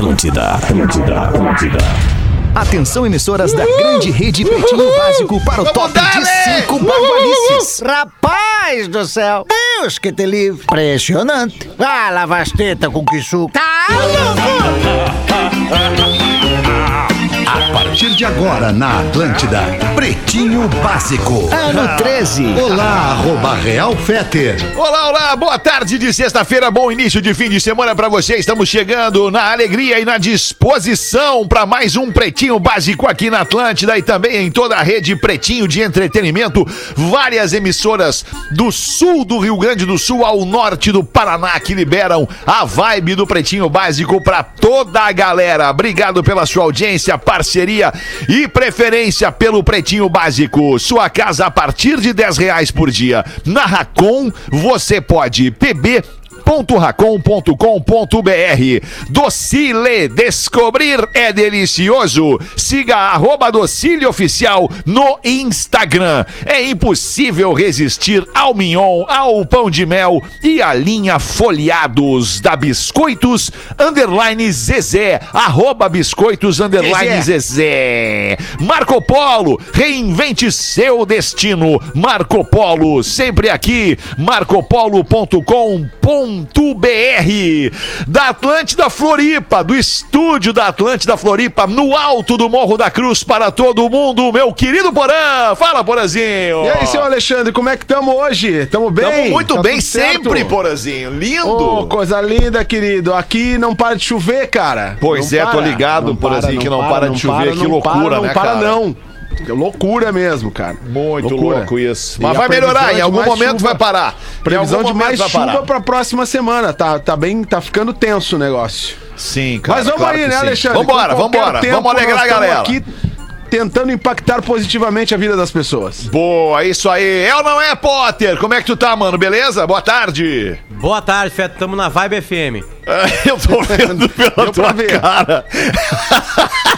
Atlântida, Atlântida, Atlântida. Atenção, emissoras da grande rede Pretinho Básico para o top de cinco bagualices. Rapaz do céu! Deus que te livre! Impressionante! Ah, lava as tetas com que suco! Tá A partir de agora na Atlântida, Pretinho Básico. Ano 13. Olá, arroba Real Feter. Olá, olá, boa tarde de sexta-feira, bom início de fim de semana pra você. Estamos chegando na alegria e na disposição para mais um Pretinho Básico aqui na Atlântida e também em toda a rede Pretinho de entretenimento. Várias emissoras do sul do Rio Grande do Sul ao norte do Paraná que liberam a vibe do Pretinho Básico pra toda a galera. Obrigado pela sua audiência, parceria e preferência pelo Pretinho Básico. Sua casa a partir de 10 reais por dia. Na Racon, você pode beber Racon.com.br Docile, descobrir é delicioso. Siga arroba Docile Oficial no Instagram. É impossível resistir ao mignon, ao pão de mel e à linha folhados da Biscoitos Underline Zezé. Arroba Biscoitos Underline Zezé. Marco Polo, reinvente seu destino. Marco Polo, sempre aqui. marcopolo.com.br da Atlântida Floripa, do estúdio da Atlântida Floripa, no alto do Morro da Cruz para todo mundo, meu querido Porã. Fala, Porazinho. E aí, seu Alexandre, como é que estamos hoje? Tamo bem? Tamo muito Tá bem tudo certo? sempre, Porazinho. Lindo. Ô, coisa linda, querido. Aqui não para de chover, cara. Pois Não é, tô para. ligado, Não Porazinho, para, que não para de chover. Que não loucura, para, não né, para, cara? não. É loucura mesmo, cara. Muito Loucura. louco isso. E Mas a vai melhorar, é em algum momento chuva. vai parar. Previsão de mais chuva pra próxima semana. Tá, tá bem, tá ficando tenso o negócio. Sim, cara. Mas vamos claro aí, né, sim. Alexandre? Vambora, vambora. tempo, Vamos alegrar a galera. aqui tentando impactar positivamente a vida das pessoas. Boa, isso aí. É ou não é, Potter? Como é que tu tá, mano? Beleza? Boa tarde. Boa tarde, Feto. Tamo na Vibe FM. Eu tô vendo pela tua ver. cara.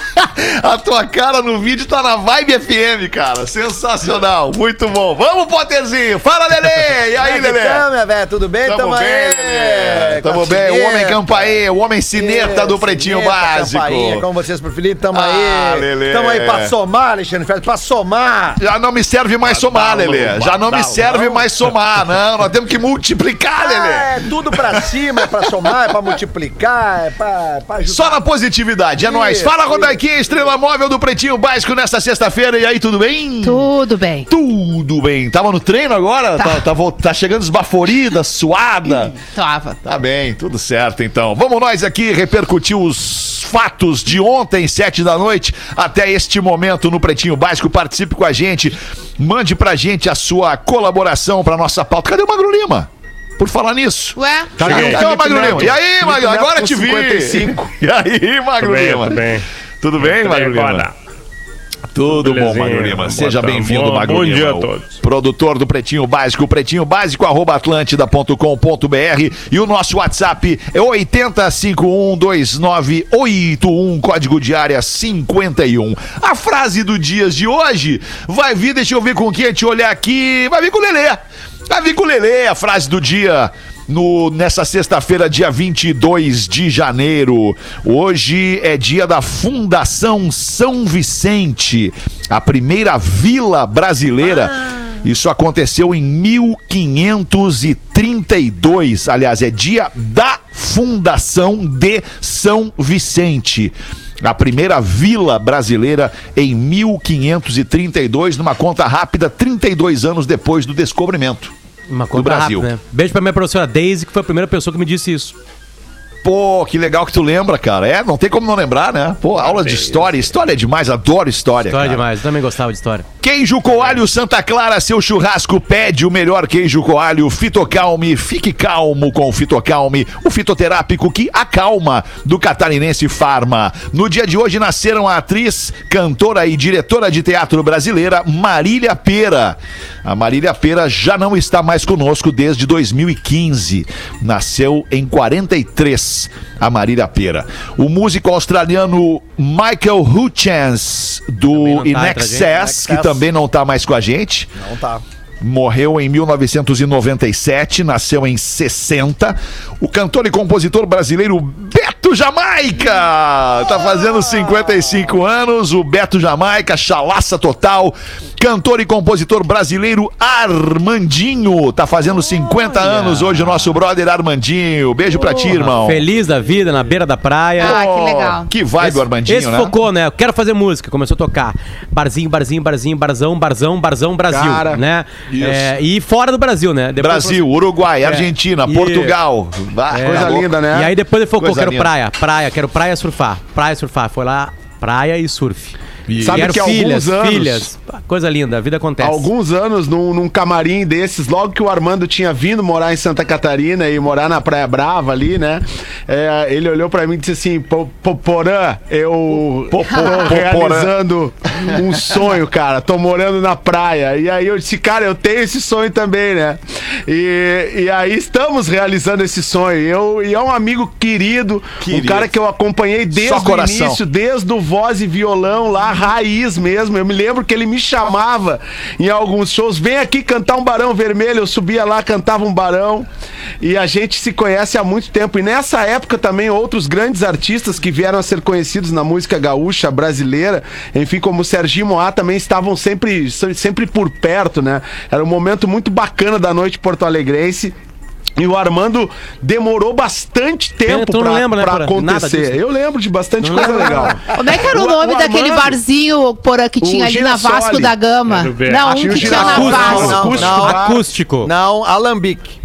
A tua cara no vídeo tá na Vibe FM, cara. Sensacional. Muito bom. Vamos, Potterzinho. Fala, Lelê. E aí, Lelê? Então, minha velha, tudo bem? Tamo bem, Lelê. Tamo bem. O homem campaê, o homem cineta do Pretinho Básico. Como vocês preferirem, tamo Ah, aí. Lelê. Tamo aí pra somar, Alexandre Félix, pra somar. Já não me serve mais somar, Lelê. Já não me serve mais somar, não. Nós temos que multiplicar, Ah, Lelê. é tudo pra cima, é pra somar, é pra multiplicar, é pra, pra ajudar. Só na positividade, é nóis. Fala, isso. Estrela móvel do Pretinho Básico nesta sexta-feira. E aí, tudo bem? Tudo bem. Tudo bem. Tava no treino agora? Tá, tá, vo- tá chegando esbaforida, suada? Tava. Tá bem, tudo certo então. Vamos nós aqui repercutir os fatos de ontem, sete da noite, até este momento no Pretinho Básico. Participe com a gente, mande pra gente a sua colaboração pra nossa pauta. Cadê o Magro Lima? Por falar nisso. Ué? Tá Cadê aí, o Magro Lima? E aí, Magro? Agora te vi. 55. E aí, Magro Lima? Tudo bem. Tudo bem, Magro Lima? Tudo bom, Belezinha. Magro Lima. Seja bem-vindo, Bom- Magro bom Lima. dia a todos. Produtor do Pretinho Básico, pretinho básico, arroba atlântida.com.br e o nosso WhatsApp é 80512981, código de área 51. A frase do dias de hoje vai vir, deixa eu ver com quem a gente olhar aqui, vai vir com o Lelê. Vai vir com o Lelê, a frase do dia no, nessa sexta-feira, dia 22 de janeiro. Hoje é dia da Fundação São Vicente, a primeira vila brasileira. Isso aconteceu em 1532. Aliás, é dia da Fundação de São Vicente. A primeira vila brasileira em 1532, numa conta rápida, 32 anos depois do descobrimento. Uma Do conta Brasil. rápida, né? Beijo pra minha professora Daisy, que foi a primeira pessoa que me disse isso. Pô, que legal que tu lembra, cara. É, não tem como não lembrar, né? Pô, aula de história. História é demais, adoro história. História cara. demais, eu também gostava de história. Queijo Coalho Santa Clara, seu churrasco pede o melhor queijo coalho. Fitocalme, fique calmo com o Fitocalme, o fitoterápico que acalma do Catarinense Farma. No dia de hoje nasceram a atriz, cantora e diretora de teatro brasileira Marília Pera. A Marília Pera já não está mais conosco desde 2015. Nasceu em 43, a Marília Pera. O músico australiano Michael Hutchins, do tá In entre a gente, Excess, que também não tá mais com a gente. Não tá. Morreu em 1997, nasceu em 60. O cantor e compositor brasileiro Beto Beto Jamaica! Tá fazendo 55 anos, o Beto Jamaica, chalaça total. Cantor e compositor brasileiro Armandinho. Tá fazendo 50 anos hoje o nosso brother Armandinho. Beijo pra ti, irmão. Feliz da vida, na beira da praia. Ah, que legal. Que vibe o Armandinho, Esse né? focou, né? Eu quero fazer música. Começou a tocar. Barzinho, barzinho, barzinho, barzão, barzão, barzão, Brasil. Cara, né? isso. É, e fora do Brasil, né? Depois Brasil, Uruguai, Argentina, E- Portugal. Ah, É. Coisa linda, né? E aí depois ele focou, Coisa quero linda. praia, praia, quero praia surfar. Praia surfar. Foi lá, praia e surf. Sabe quero que há filhas, alguns anos- filhas. Coisa linda, a vida acontece. Alguns anos, num, num camarim desses, logo que o Armando tinha vindo morar em Santa Catarina e morar na Praia Brava ali, né? é, ele olhou pra mim e disse assim: "Pô, pô, Porã, eu tô realizando um sonho, cara. Tô morando na praia. E aí eu disse, cara, eu tenho esse sonho também, né? E, e aí estamos realizando esse sonho. E Eu, e é um amigo querido, Querido. um cara que eu acompanhei desde Só o coração. início, desde o voz e violão lá, raiz mesmo. Eu me lembro que ele me chamava em alguns shows, vem aqui cantar um Barão Vermelho. Eu subia lá, cantava um Barão. E a gente se conhece há muito tempo. E nessa época também outros grandes artistas que vieram a ser conhecidos na música gaúcha brasileira, enfim, como o Serginho Moá também estavam sempre, sempre por perto, né? Era um momento muito bacana da noite porto-alegrense. E o Armando demorou bastante tempo pra, lembra, né, pra Porã? Nada acontecer. disso. Eu lembro de bastante Não coisa legal. Como é que era o, O- nome o daquele Armando- barzinho porã, que tinha ali na Girassoli. Vasco da Gama? Não, um Tinha o que tinha na Girassoli. Vasco. Não, Acústico. não. Acústico. Não, Alambique.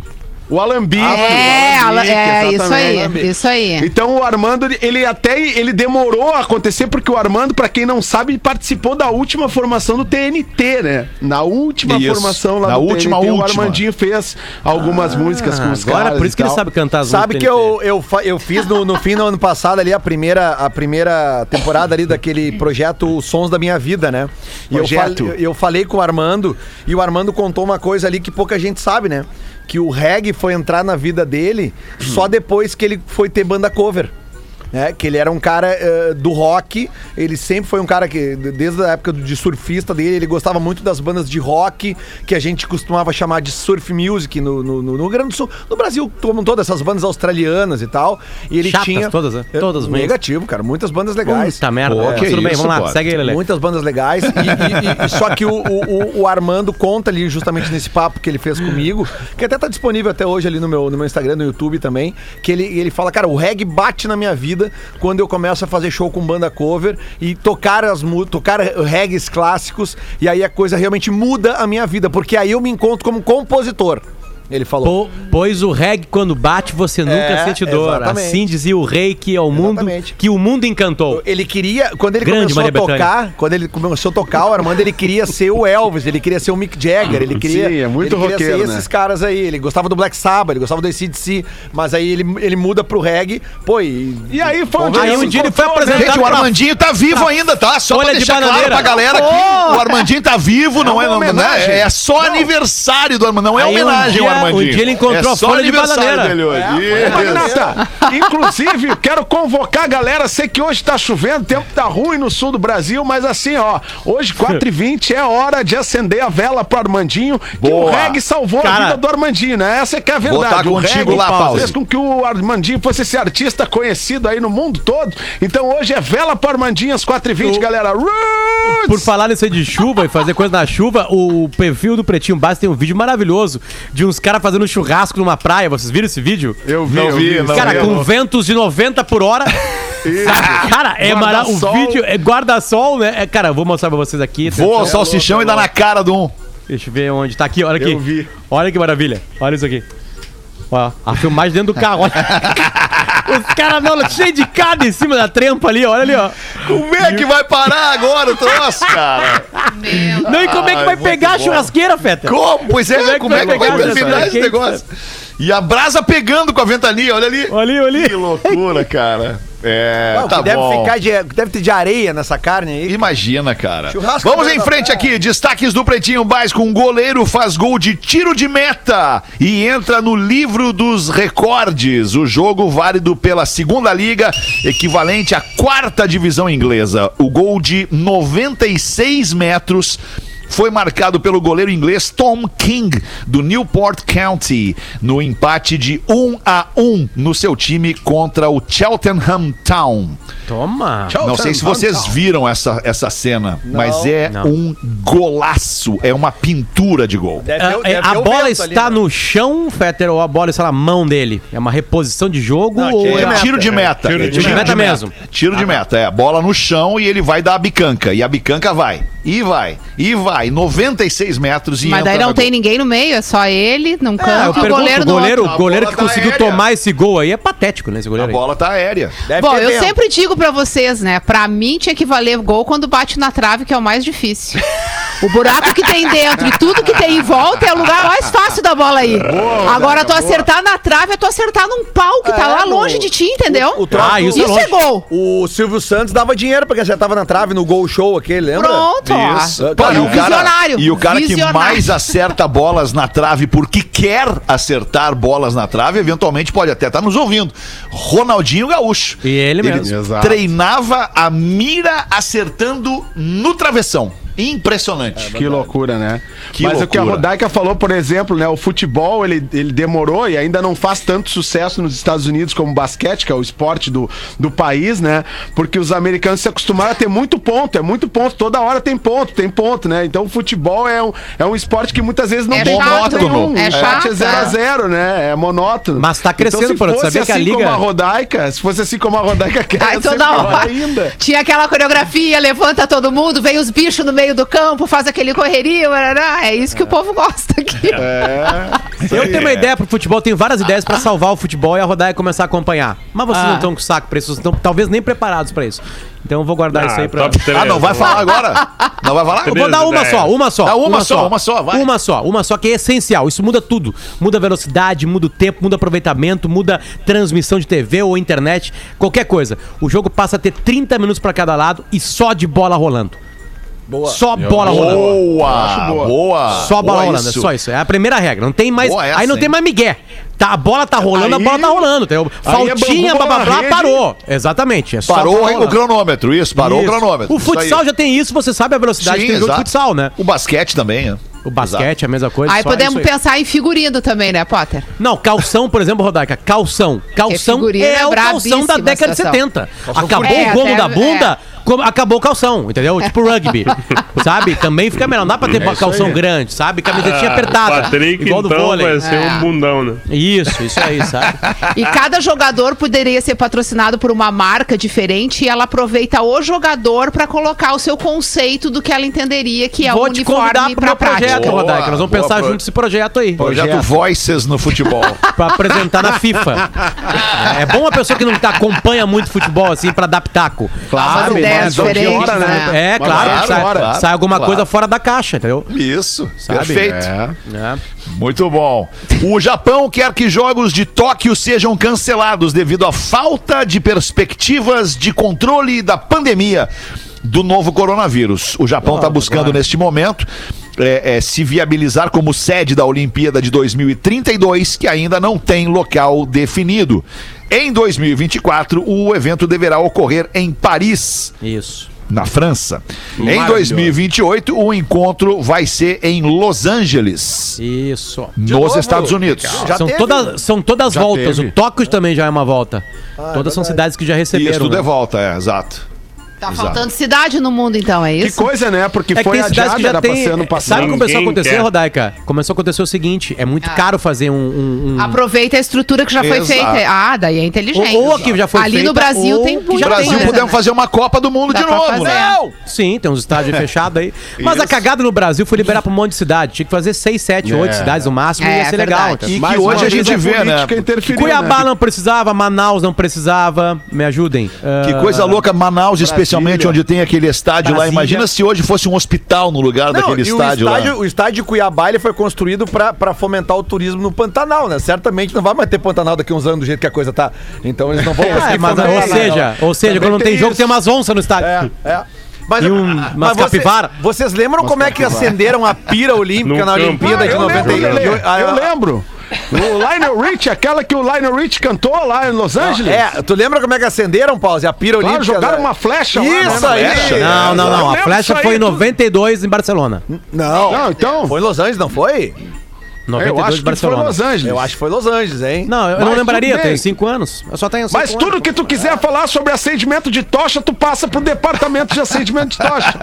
O Alambique. É, o ala- Alambique, é isso aí, isso aí. Então o Armando, ele- até ele demorou a acontecer porque o Armando, pra quem não sabe, ele participou da última formação do TNT, né? Na última Isso, formação lá na do última, TNT, o última. Armandinho fez algumas músicas com os Agora, caras. por isso que ele sabe cantar as Sabe que eu, TNT. eu, eu fiz no, no fim do ano passado ali a primeira, a primeira temporada ali daquele projeto Os Sons da Minha Vida, né? E eu, Projeto. fal- eu falei com o Armando e o Armando contou uma coisa ali que pouca gente sabe, né? Que o reggae foi entrar na vida dele só depois que ele foi ter banda cover. Né? que ele era um cara eh, do rock, ele sempre foi um cara que, desde a época de surfista dele, ele gostava muito das bandas de rock, que a gente costumava chamar de surf music no, no, no Rio Grande do Sul, no Brasil, como todas essas bandas australianas e tal. E ele Chatas tinha. todas, né? Eh, Todas ruins. Negativo, cara, muitas bandas legais. Puta merda. Pô, É, tudo bem, isso, vamos lá, pô. segue ele, Lelê. Muitas bandas legais. E, e- e- só que o, o- o Armando conta ali, justamente nesse papo que ele fez comigo, que até tá disponível até hoje ali no meu, no meu Instagram, no YouTube também, que ele, ele fala, cara, o reggae bate na minha vida quando eu começo a fazer show com banda cover e tocar as tocar reggaes clássicos, e aí a coisa realmente muda a minha vida, porque aí eu me encontro como compositor. Ele falou. Po- pois o reggae, quando bate, você nunca É, sente dor. exatamente. Assim dizia o rei que ao mundo, Exatamente. que o mundo encantou. Ele queria, quando ele Grande começou Maria a tocar, quando ele começou a tocar, o Armando, ele queria ser o Elvis, ele queria ser o Mick Jagger, ele queria, Sim, é muito ele queria roqueiro, ser né? esses caras aí. Ele gostava do Black Sabbath, ele gostava do ACDC, mas aí ele, ele muda pro reggae, pô, e... E aí foi onde Aí um dia ele foi né? apresentado Gente, o pra- Armandinho tá vivo ainda, tá? Só Folha pra de deixar claro bananeira. pra galera aqui, o Armandinho tá vivo, não é, não, homenagem. É só aniversário do Armandinho, não é Aí um homenagem dia- ao Armandinho. um dia ele encontrou é a só folha de bananeira. dele hoje. Isso. Magnata, inclusive, quero convocar a galera. Sei que hoje tá chovendo, o tempo tá ruim no sul do Brasil, mas assim, ó, hoje, 4h20, é hora de acender a vela pro Armandinho. Que o Boa. reggae salvou a Cara, vida do Armandinho, né? Essa é que é a Vou verdade. tá o contigo reggae lá, Pause. fez com que o Armandinho fosse esse artista conhecido aí no mundo todo. Então hoje é vela pro Armandinho às 4h20, galera. Roots! Por falar nisso aí de chuva e fazer coisa na chuva, o perfil do Pretinho Básico tem um vídeo maravilhoso de uns caras fazendo churrasco numa praia. Vocês viram esse vídeo? Eu vi, Não eu vi, não cara, vi. com ventos de 90 por hora. Sabe? Cara, é maravilhoso. O vídeo é guarda-sol, né? É, cara, eu vou mostrar pra vocês aqui. Voa o salsichão e dá na cara do um. Deixa eu ver onde. Tá aqui, olha aqui. Eu vi. Olha que maravilha. Olha isso aqui. Ó, a filmagem dentro do carro. Olha. Os caras não, cheio de cada em cima da trempa ali, olha ali, ó. Como é que vai parar agora o troço, cara? Não, e como é que Ai, vai pegar a churrasqueira, Feta? Como? Pois é, como é que vai pegar terminar esse negócio? E a brasa pegando com a ventania, olha ali. Olha ali, olha ali. Que loucura, cara. É, tá deve, bom. ficar de, deve ter de areia nessa carne aí. Imagina, cara. Churrasco Vamos em frente aqui. Destaques do Pretinho Básico. Um goleiro faz gol de tiro de meta e entra no livro dos recordes. O jogo válido pela segunda liga, equivalente à quarta divisão inglesa. O gol de 96 metros foi marcado pelo goleiro inglês Tom King, do Newport County, no empate de 1 a 1 no seu time contra o Cheltenham Town. Toma. Não sei se vocês viram essa, essa cena, mas é Não. um golaço, é uma pintura de gol. Deve Ah, ter- é, deve a o bola vento ali, está né? no chão, Fetter, ou a bola está na mão dele? É uma reposição de jogo Não, ou tiro de é... meta. Tiro de meta. Tiro de Tiro de meta mesmo. Tiro de meta, é. Bola no chão e ele vai dar a bicanca. E a bicanca vai. E vai. E vai. 96 metros e Mas daí não tem gol. ninguém no meio, é só ele num Ah, eu canto e o goleiro o no goleiro, outro. A goleiro que tá conseguiu aérea. tomar esse gol aí é patético, né? Esse A goleiro aí. bola tá aérea. Deve Bom, eu sempre digo pra vocês, né? Pra mim tinha que valer gol quando bate na trave, que é o mais difícil. O buraco que tem dentro e tudo que tem em volta é o lugar mais fácil da bola aí. Agora, tu acertar na trave é tu acertar num pau que tá É, lá no- longe de ti, entendeu? o troço Ah, isso é Isso longe. é gol. O Silvio Santos dava dinheiro porque acertava na trave no gol show aquele, lembra? Pronto. Isso. Pô, e, É o um cara, visionário. e o cara que Visionário. mais acerta bolas na trave porque quer acertar bolas na trave, eventualmente pode até estar nos ouvindo. Ronaldinho Gaúcho. E ele mesmo. Exato. treinava a mira acertando no travessão. Impressionante. Que loucura, né? Que Mas o que a loucura. Rodaica falou, por exemplo, né? O futebol, ele, ele demorou e ainda não faz tanto sucesso nos Estados Unidos como o basquete, que é o esporte do, do país, né? Porque os americanos se acostumaram a ter muito ponto, é muito ponto. Toda hora tem ponto, tem ponto, né? Então o futebol é um, é um esporte que muitas vezes não É tem chato. ponto nenhum. É O esporte chato, é 0 a é. 0 né? É monótono. Mas tá crescendo, então, fosse sabia que a assim liga- como a Rodaica, se fosse assim como a Rodaica quer, ser toda hora. ainda. Tinha aquela coreografia, levanta todo mundo, vem os bichos no meio do campo, faz aquele correria, barará. é isso que o povo gosta aqui. Eu tenho uma ideia pro futebol, tenho várias ideias pra salvar o futebol e a Rodaica começar a acompanhar. Mas vocês Ah. não estão com saco pra isso, vocês estão talvez nem preparados pra isso. Então eu vou guardar isso aí pra. top três, Ah, não vai vamos falar agora? Não vai falar? Eu vou dar uma só, uma só. Dá uma só, uma só, vai. Uma só, uma só que é essencial. Isso muda tudo. Muda a velocidade, muda o tempo, muda o aproveitamento, muda transmissão de TV ou internet, qualquer coisa. O jogo passa a ter 30 minutos pra cada lado e só de bola rolando. Boa. Só bola rolando. Boa, boa. Só bola Boa rolando, isso. é só isso. É a primeira regra. Não tem mais. Boa essa, aí não hein? tem mais migué. Tá, a bola tá rolando, a Aí- bola tá rolando. Entendeu? aí é Faltinha, bambu, blá blá blá, parou. Exatamente. É só Parou bola o cronômetro, isso, parou Isso. o cronômetro. O futsal já tem isso, você sabe a velocidade Sim, que tem jogo de exato. futsal, né? O basquete também, né? O basquete é a mesma coisa. Aí só podemos aí. pensar em figurino também, né, Potter? Não, calção, por exemplo, Rodaica, calção. Calção é, é o calção da década de situação. 70. Acabou É, o até- da bunda, co- acabou o calção, entendeu? Tipo rugby, sabe? Também fica melhor. Não dá pra ter calção grande, sabe? Camisetinha apertada. Patrick, igual do então, vôlei. vai ser É. um bundão, né? Isso, isso aí, sabe? E cada jogador poderia ser patrocinado por uma marca diferente e ela aproveita o jogador pra colocar o seu conceito do que ela entenderia que é Vou o uniforme pro pra meu projeto, prática. Boa, Rodaica. Nós vamos boa, pensar pro- junto esse projeto aí. Projeto Voices no futebol. Pra apresentar na FIFA. É bom uma pessoa que não tá- acompanha muito futebol, assim, pra dar pitaco. Umas Sabe? Ideias de diferentes, hora, né? né? É, claro, claro, sai, claro, sai alguma claro. coisa fora da caixa, entendeu? Isso, Sabe? perfeito. É. É. Muito bom. O Japão quer que jogos de Tóquio sejam cancelados devido à falta de perspectivas de controle da pandemia do novo coronavírus. O Japão está buscando, neste momento, é, é, se viabilizar como sede da Olimpíada de 2032, que ainda não tem local definido. Em 2024, o evento deverá ocorrer em Paris Isso. na França. Em Maravilhoso. 2028, o encontro vai ser em Los Angeles, Isso. nos novo? Estados Unidos. Já são, todas, são todas Já voltas. teve. O Tóquio também já é uma volta. todas são cidades que já receberam. Isso tudo né? é volta, é, exato. Tá Exato. faltando cidade no mundo, então, é Que isso? coisa, né? Porque É que foi tem adiada, que já era pra tem. ser ano passado. Sabe o que começou a acontecer, quer. Rodaica? Começou a acontecer o seguinte: é muito Ah. caro fazer um. um- um- Aproveita a estrutura que já foi Exato. feita. Ah, daí é inteligente. Ou- ou aqui já foi Ali feita, no Brasil ou tem que No Brasil coisa, podemos né? fazer uma Copa do Mundo Dá de pra novo, fazer. né? Sim, tem uns estádios fechados aí. Mas a Isso. cagada no Brasil foi liberar pra um monte de cidade. Tinha que fazer 6, 7, 8 É. cidades no máximo É, ia ser verdade. legal. E entendeu? que hoje a gente vê, né? Cuiabá né? não precisava, Manaus não precisava. Me ajudem. Que Ah, coisa louca, Manaus, especialmente onde tem aquele estádio lá. Brasília. Imagina se hoje fosse um hospital no lugar Não, daquele e estádio, o estádio, lá. o estádio de Cuiabá ele foi construído pra fomentar o turismo no Pantanal, né? Certamente não vai mais ter Pantanal daqui a uns anos do jeito que a coisa tá. Então eles não vão É, conseguir mas, fomentar ou nada. seja, ou seja, Também quando não tem tem jogo, isso. tem umas onças no estádio. É, é. Mas, E um- mas umas você- capivara. Vocês lembram como é que acenderam a pira olímpica No na campo. Olimpíada Ah, de eu lembro, 98? Lelê, Ah, eu lembro. O Lionel Rich, aquela que o Lionel Rich cantou lá em Los Angeles. É, tu lembra como é que acenderam, Pause? A pira Claro, olímpica. jogaram uma flecha lá, Isso né, aí! flecha. Não, não, não. A lembro flecha disso foi em aí, tudo. 92 em Barcelona. Não. Não, então. Foi em Los Angeles, não foi? 92 Eu acho em que foi Barcelona. Los Angeles. Eu acho que foi Los Angeles, hein? Não, eu Mas não lembraria, tenho 5 anos. Eu só tenho cinco Mas anos. tudo que tu quiser falar sobre acendimento de tocha, tu passa pro departamento de acendimento de tocha.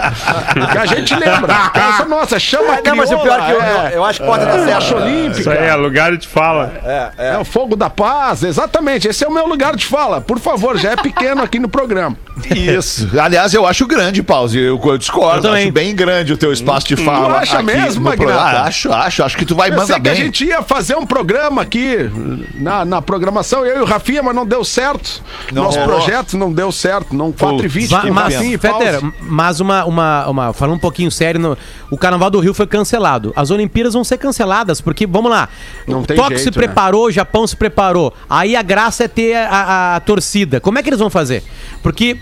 que a gente lembra. Essa nossa, chama Ah, não, mas o pior é que eu, eu, eu acho que pode dar certo. Tocha olímpica. Isso aí, é lugar de fala. É o fogo da paz, exatamente. Esse é o meu lugar de fala. Por favor, já é pequeno aqui no programa. Isso. Aliás, eu acho grande, Pause. Eu, eu discordo. Eu acho bem grande o teu espaço de fala. acha aqui mesmo, no Magnata? programa. Ah, acho, acho. Acho que tu vai mandar sei que bem. a gente ia fazer um programa aqui na, na programação, eu e o Rafinha, mas não deu certo. Não Nosso rolou. projeto não deu certo. Não 4 e 20 Ma- com mas, e Pause. mas uma, uma, uma. Falando um pouquinho sério, no- o Carnaval do Rio foi cancelado. As Olimpíadas vão ser canceladas, porque, vamos lá, Não o Tóquio se preparou, o Japão se preparou. Aí a graça é ter a, a- a torcida. Como é que eles vão fazer? Porque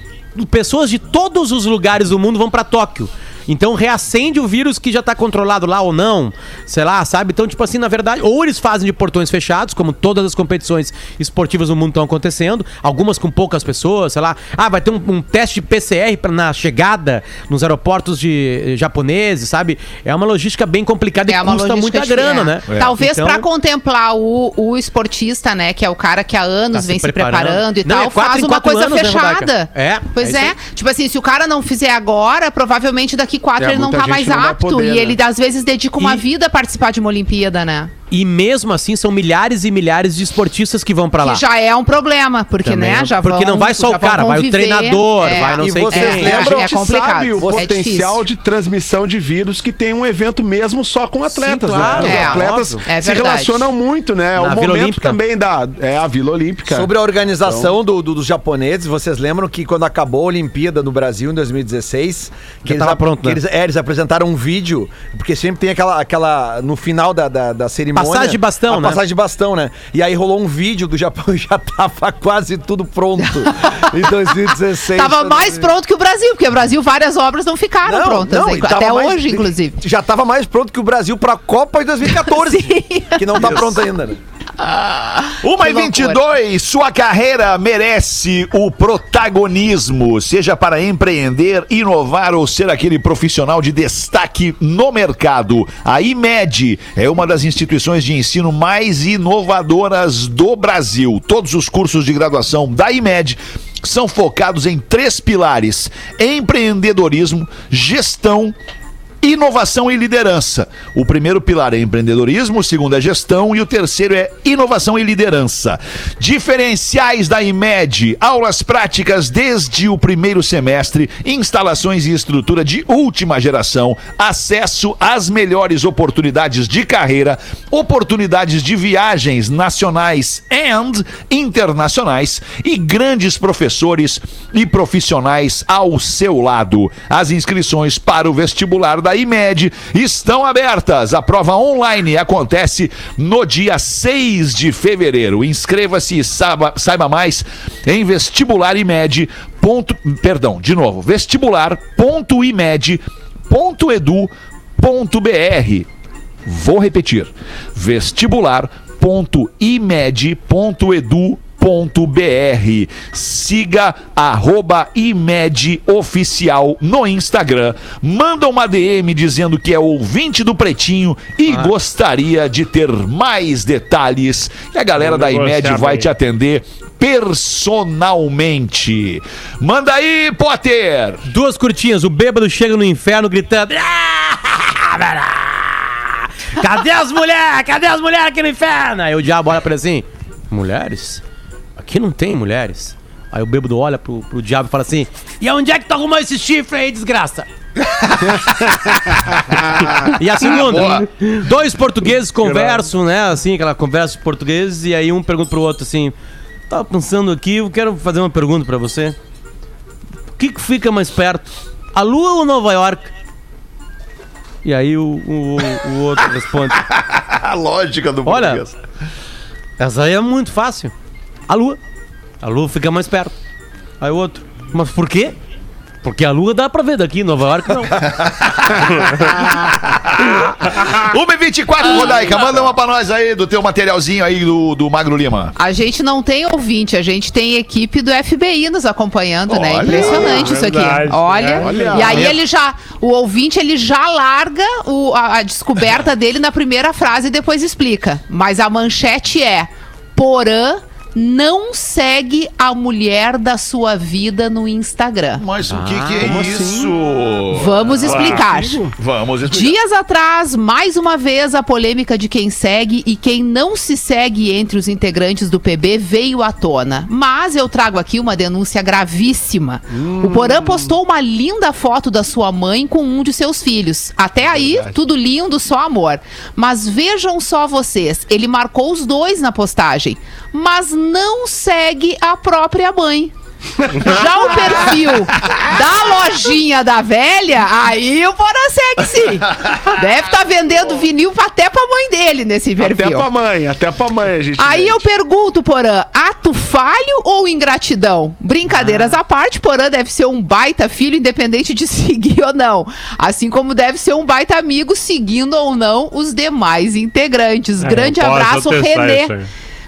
pessoas de todos os lugares do mundo vão pra Tóquio. Então reacende o vírus que já tá controlado lá ou não, sei lá, sabe? Então, tipo assim, na verdade, ou eles fazem de portões fechados, como todas as competições esportivas do mundo estão acontecendo, algumas com poucas pessoas, sei lá. Ah, vai ter um, um teste de PCR pra, na chegada nos aeroportos de eh, japoneses, sabe? É uma logística bem complicada e É uma custa muita grana, é. né? Talvez Então- pra contemplar o, o esportista, né, que é o cara que há anos Tá vem se preparando. preparando e Não, tal, é faz uma coisa anos, né, fechada. É, Pois é é. Tipo assim, se o cara não fizer agora, provavelmente daqui quatro É, ele não tá mais não apto. poder, e né? ele, às vezes, dedica uma E- vida a participar de uma Olimpíada, né? E mesmo assim, são milhares e milhares de esportistas que vão pra lá. Que já é um problema, porque, Também né, não- já porque vão- não vai só o cara, vai o treinador, É. vai não E sei vocês quem. lembram- é, A gente complicado. sabe o É potencial difícil. de transmissão de vírus que tem um evento mesmo só com atletas. claro, né? é, Os atletas óbvio. É se verdade. relacionam muito, né? Na o Vila momento Olímpica. também da é a Vila Olímpica. Sobre a organização do, do- dos japoneses, vocês lembram que quando acabou a Olimpíada no Brasil em 2016, que, Já tava ap- pronto, que eles, é, eles apresentaram um vídeo, porque sempre tem aquela, aquela no final da, da, da cerimônia. Passagem de bastão, a né? Passagem de bastão, né? E aí rolou um vídeo do Japão e já tava quase tudo pronto em 2016. Tava mais pronto que o Brasil, porque o Brasil várias obras não ficaram prontas. não, e tava Até mais- hoje, inclusive. Já tava mais pronto que o Brasil pra Copa em 2014. que não tá pronto ainda. né? Uma e Que 22, sua carreira merece o protagonismo, seja para empreender, inovar ou ser aquele profissional de destaque no mercado. A IMED é uma das instituições de ensino mais inovadoras do Brasil. Todos os cursos de graduação da IMED são focados em três pilares: empreendedorismo, gestão Inovação e liderança. O primeiro pilar é empreendedorismo, o segundo é gestão e o terceiro é inovação e liderança. Diferenciais da IMED: aulas práticas desde o primeiro semestre, instalações e estrutura de última geração, acesso às melhores oportunidades de carreira, oportunidades de viagens nacionais and internacionais e grandes professores e profissionais ao seu lado. As inscrições para o vestibular da IMED estão abertas. A prova online acontece no dia 6 de fevereiro. Inscreva-se e saiba, saiba mais em vestibularimed. Ponto, perdão, de novo, vestibular.imed.edu.br. Vou repetir: vestibular.imed.edu.br. Siga arroba IMED Oficial no Instagram. Manda uma DM dizendo que é ouvinte do Pretinho e gostaria de ter mais detalhes. E a galera da IMED negociar vai bem. te atender personalmente. Manda aí, Potter! Duas curtinhas, o bêbado chega no inferno gritando. Cadê as mulheres? Cadê as mulheres aqui no inferno? Aí o diabo olha pra ele assim: Mulheres? Aqui não tem mulheres. Aí o bêbado olha pro, pro diabo e fala assim: E onde é que tu arrumou esse chifre aí, desgraça? e a segunda, dois portugueses conversam, né? Assim, aquela conversa de portugueses, e aí um pergunta pro outro assim: Tava pensando aqui, eu quero fazer uma pergunta pra você. O que, que fica mais perto? A Lua ou Nova York? E aí o, o, o outro responde: A lógica do Olha, português. Essa aí é muito fácil. A Lua. A Lua fica mais perto. Aí o outro: Mas por quê? Porque a Lua dá pra ver daqui, Nova York não. 1h24, Rodaica, manda uma pra nós aí do teu materialzinho aí do, do Magro Lima. A gente não tem ouvinte, a gente tem equipe do FBI nos acompanhando, né? Olha, Impressionante isso aqui. verdade, Olha, é. Olha. e aí ele já, o ouvinte, ele já larga o- a, a descoberta dele na primeira frase e depois explica. Mas a manchete é: Porã não segue a mulher da sua vida no Instagram. Mas o que que é como isso? Vamos explicar. Vamos explicar. Dias atrás, mais uma vez, a polêmica de quem segue e quem não se segue entre os integrantes do PB veio à tona. Mas eu trago aqui uma denúncia gravíssima. O Porã postou uma linda foto da sua mãe com um de seus filhos. Até aí, tudo lindo, só amor. Mas vejam só vocês, ele marcou os dois na postagem, mas não segue a própria mãe. Já o perfil da lojinha da velha, aí o Porã segue sim. Deve estar vendendo vinil até pra mãe dele nesse Até perfil. pra mãe, até pra mãe, a gente. Aí eu pergunto, Porã, ato falho ou ingratidão? Brincadeiras à parte, Porã deve ser um baita filho, independente de seguir ou não. Assim como deve ser um baita amigo, seguindo ou não os demais integrantes. É, Grande abraço, Renê.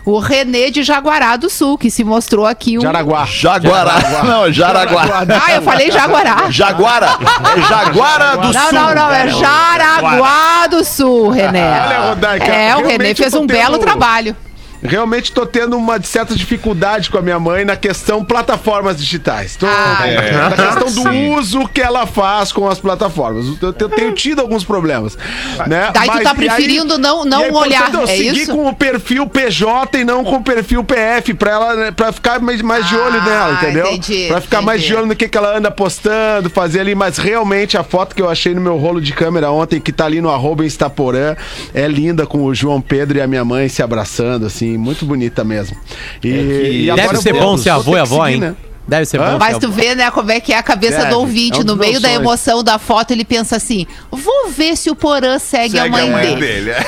O Renê de Jaguará do Sul, que se mostrou aqui um. Jaraguá. Jaguará. Não, Jaraguá. Ah, eu falei Jaguará. Jaguara. É Jaguara do Não, Sul. não, não, é Jaraguá do Sul, René. Olha, Rodaica, É, o René fez um belo tendo- trabalho. Realmente tô tendo uma certa dificuldade com a minha mãe na questão plataformas digitais. Tô, Ah. É. Na questão do Sim. uso que ela faz com as plataformas. Eu, eu tenho tido alguns problemas. Né? Daí tu Mas- tá e aí- preferindo não- não aí, olhar, portanto, eu é seguir isso? com o perfil PJ e não com o perfil PF pra ela, né, pra ficar mais, mais de olho Ah, nela, entendeu? entendi, pra ficar mais entendi. de olho no que, que ela anda postando, fazer ali. Mas realmente a foto que eu achei no meu rolo de câmera ontem, que tá ali no arroba Instaporã, é linda com o João Pedro e a minha mãe se abraçando, assim, muito bonita mesmo. E, e agora Deve eu ser bom ser avô e avó, seguir, hein? né? Deve ser Hã? bom. Mas tu vê, né, como é que é a cabeça Deve. do ouvinte. É um no meio da emoção da foto, ele pensa assim: vou ver se o Porã segue, a mãe, dele.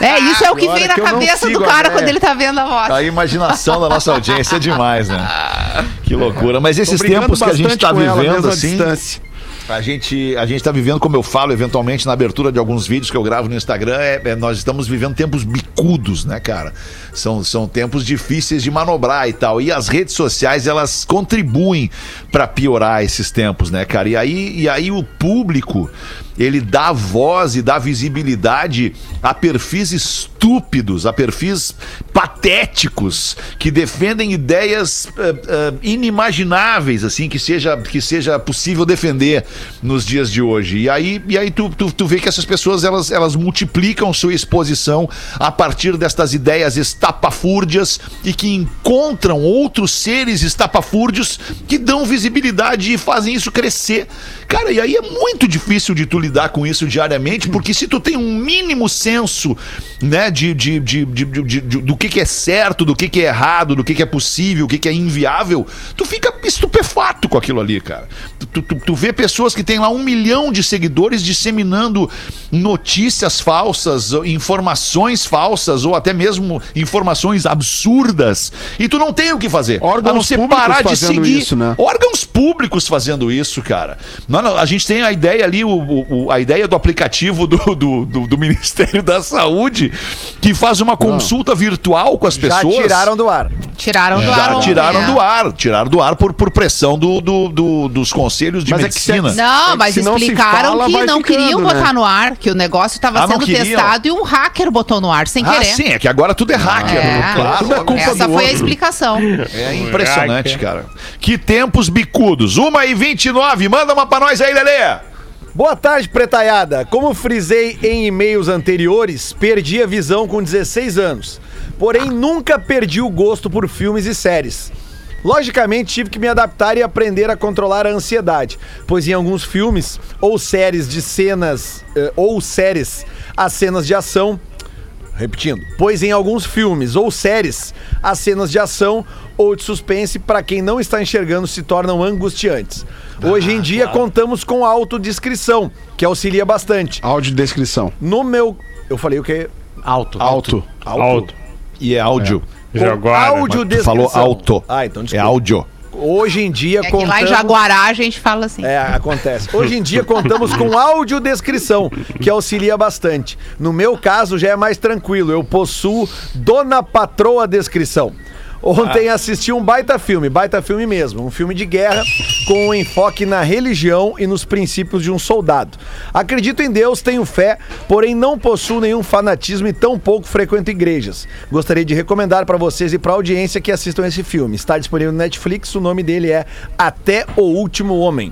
É, isso é o que Agora vem na que cabeça sigo do a cara quando ele tá vendo a foto. A imaginação da nossa audiência é demais, né? Que loucura. Mas esses tempos que a gente tá vivendo, assim, distância. A gente, a gente tá vivendo, como eu falo eventualmente na abertura de alguns vídeos que eu gravo no Instagram, é, é, nós estamos vivendo tempos bicudos, né, cara? São, são tempos difíceis de manobrar e tal. E as redes sociais, elas contribuem pra piorar esses tempos, né, cara? E aí, e aí o público, ele dá voz e dá visibilidade a perfis estúpidos, a perfis patéticos que defendem ideias eh, eh, inimagináveis, assim, que seja, que seja possível defender nos dias de hoje. E aí, e aí tu, tu, tu vê que essas pessoas elas, elas multiplicam sua exposição a partir destas ideias estapafúrdias e que encontram outros seres estapafúrdios que dão visibilidade e fazem isso crescer. Cara, e aí é muito difícil de tu lidar com isso diariamente, porque se tu tem um mínimo senso, né, de, de, de, de- do que, que é certo, do que, que é errado, do que, que é possível, o que, que é inviável, tu fica estupefato com aquilo ali, cara. Tu, tu, tu- vê pessoas que têm lá um milhão de seguidores disseminando notícias falsas, informações falsas, ou até mesmo informações absurdas, e tu não tem o que fazer. Órgãos a não ser parar de seguir isso, né? órgãos públicos fazendo isso, cara. A gente tem a ideia ali, o, o- o- a ideia do aplicativo do, do, do- do Ministério da Saúde, que faz uma consulta virtual com as Já pessoas. tiraram do ar. Tiraram do ar. Já tiraram né? do ar. Tiraram do ar por, por pressão do, do- do- dos conselhos de Mas é que se- medicina. Não, É que mas se não se explicaram fala, que não ficando, queriam né? botar no ar, que o negócio estava Ah, sendo testado e um hacker botou no ar sem Ah, querer. sim, é que agora tudo é hacker. É, claro. Tudo é culpa Essa do foi a explicação. É impressionante, cara. Que tempos bicudos. Uma e 29 Manda uma pra nós aí, Lelê. Boa tarde, pretaiada. Como frisei em e-mails anteriores, perdi a visão com 16 anos. Porém, nunca perdi o gosto por filmes e séries. Logicamente, tive que me adaptar e aprender a controlar a ansiedade, pois em alguns filmes ou séries de cenas eh, ou séries as cenas de ação Repetindo, pois em alguns filmes ou séries, as cenas de ação ou de suspense, para quem não está enxergando, se tornam angustiantes. Hoje em dia, contamos com autodescrição, que auxilia bastante. Audiodescrição. No meu. Eu falei o que? Alto. Alto. Alto. E é áudio. Jaguara. áudio Tu falou alto. Ah, então É desculpa. áudio. Hoje em dia, É que lá em Jaguará a gente fala assim. É, acontece. Hoje em dia contamos com audiodescrição, que auxilia bastante. No meu caso já é mais tranquilo, eu possuo Dona Patroa Descrição. Ontem assisti um baita filme, baita filme mesmo, um filme de guerra com um enfoque na religião e nos princípios de um soldado. Acredito em Deus, tenho fé, porém não possuo nenhum fanatismo e tão pouco frequento igrejas. Gostaria de recomendar para vocês e para a audiência que assistam esse filme. Está disponível no Netflix, o nome dele é Até o Último Homem.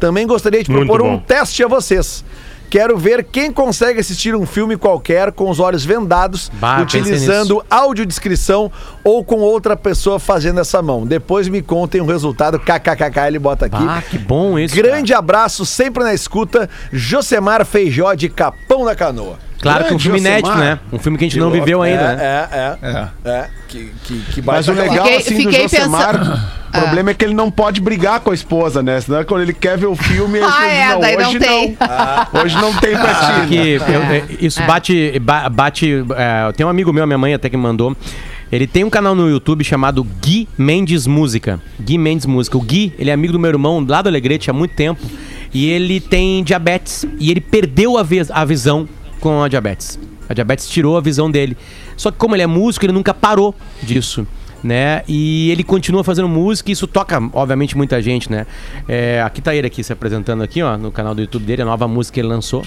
Também gostaria de propor um teste a vocês. Quero ver quem consegue assistir um filme qualquer com os olhos vendados, Bah, utilizando audiodescrição ou com outra pessoa fazendo essa mão. Depois me contem o resultado. KKKK, ele bota aqui. Ah, que bom isso. Grande abraço, sempre na escuta. Josemar Feijó de Capão da Canoa. Claro que é um filme inédito, né? Um filme que a gente não viveu ainda, é, né? É, é, é. Que, que, que Mas o legal, Fiquei- assim, fiquei do Josemar, pensando- o problema é que ele não pode brigar com a esposa, né? Senão quando ele quer ver o filme, ele Ah, diz, é, daí não hoje tem." não. Hoje não tem pra ti. né? que eu- é, isso bate. ba- bate é, tem um amigo meu, minha mãe até que mandou. Ele tem um canal no YouTube chamado Gui Mendes Música. Gui Mendes Música. O Gui, ele é amigo do meu irmão lá do Alegrete há muito tempo. E ele tem diabetes. E ele perdeu a, vis- a visão com a diabetes. A diabetes tirou a visão dele. Só que como ele é músico, ele nunca parou disso. Né? E ele continua fazendo música e isso toca, obviamente, muita gente, né? É, aqui tá ele aqui se apresentando aqui, ó, no canal do YouTube dele, a nova música que ele lançou.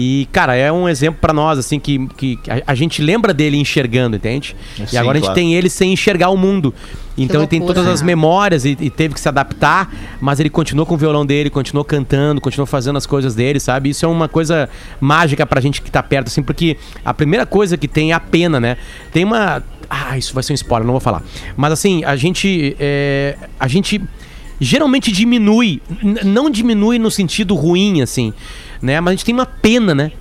E, cara, é um exemplo pra nós, assim, que, que a, a gente lembra dele enxergando, entende? e Sim, agora a gente claro. tem ele sem enxergar o mundo. Então ele tem loucura, todas as né? memórias e, e teve que se adaptar, mas ele continuou com o violão dele, continuou cantando, continuou fazendo as coisas dele, sabe? Isso é uma coisa mágica pra gente que tá perto, assim, porque a primeira coisa que tem é a pena, né? Tem uma. Ah, isso vai ser um spoiler, não vou falar. Mas assim, a gente. é, A gente geralmente diminui. n- Não diminui no sentido ruim, assim, né? Mas a gente tem uma pena, né?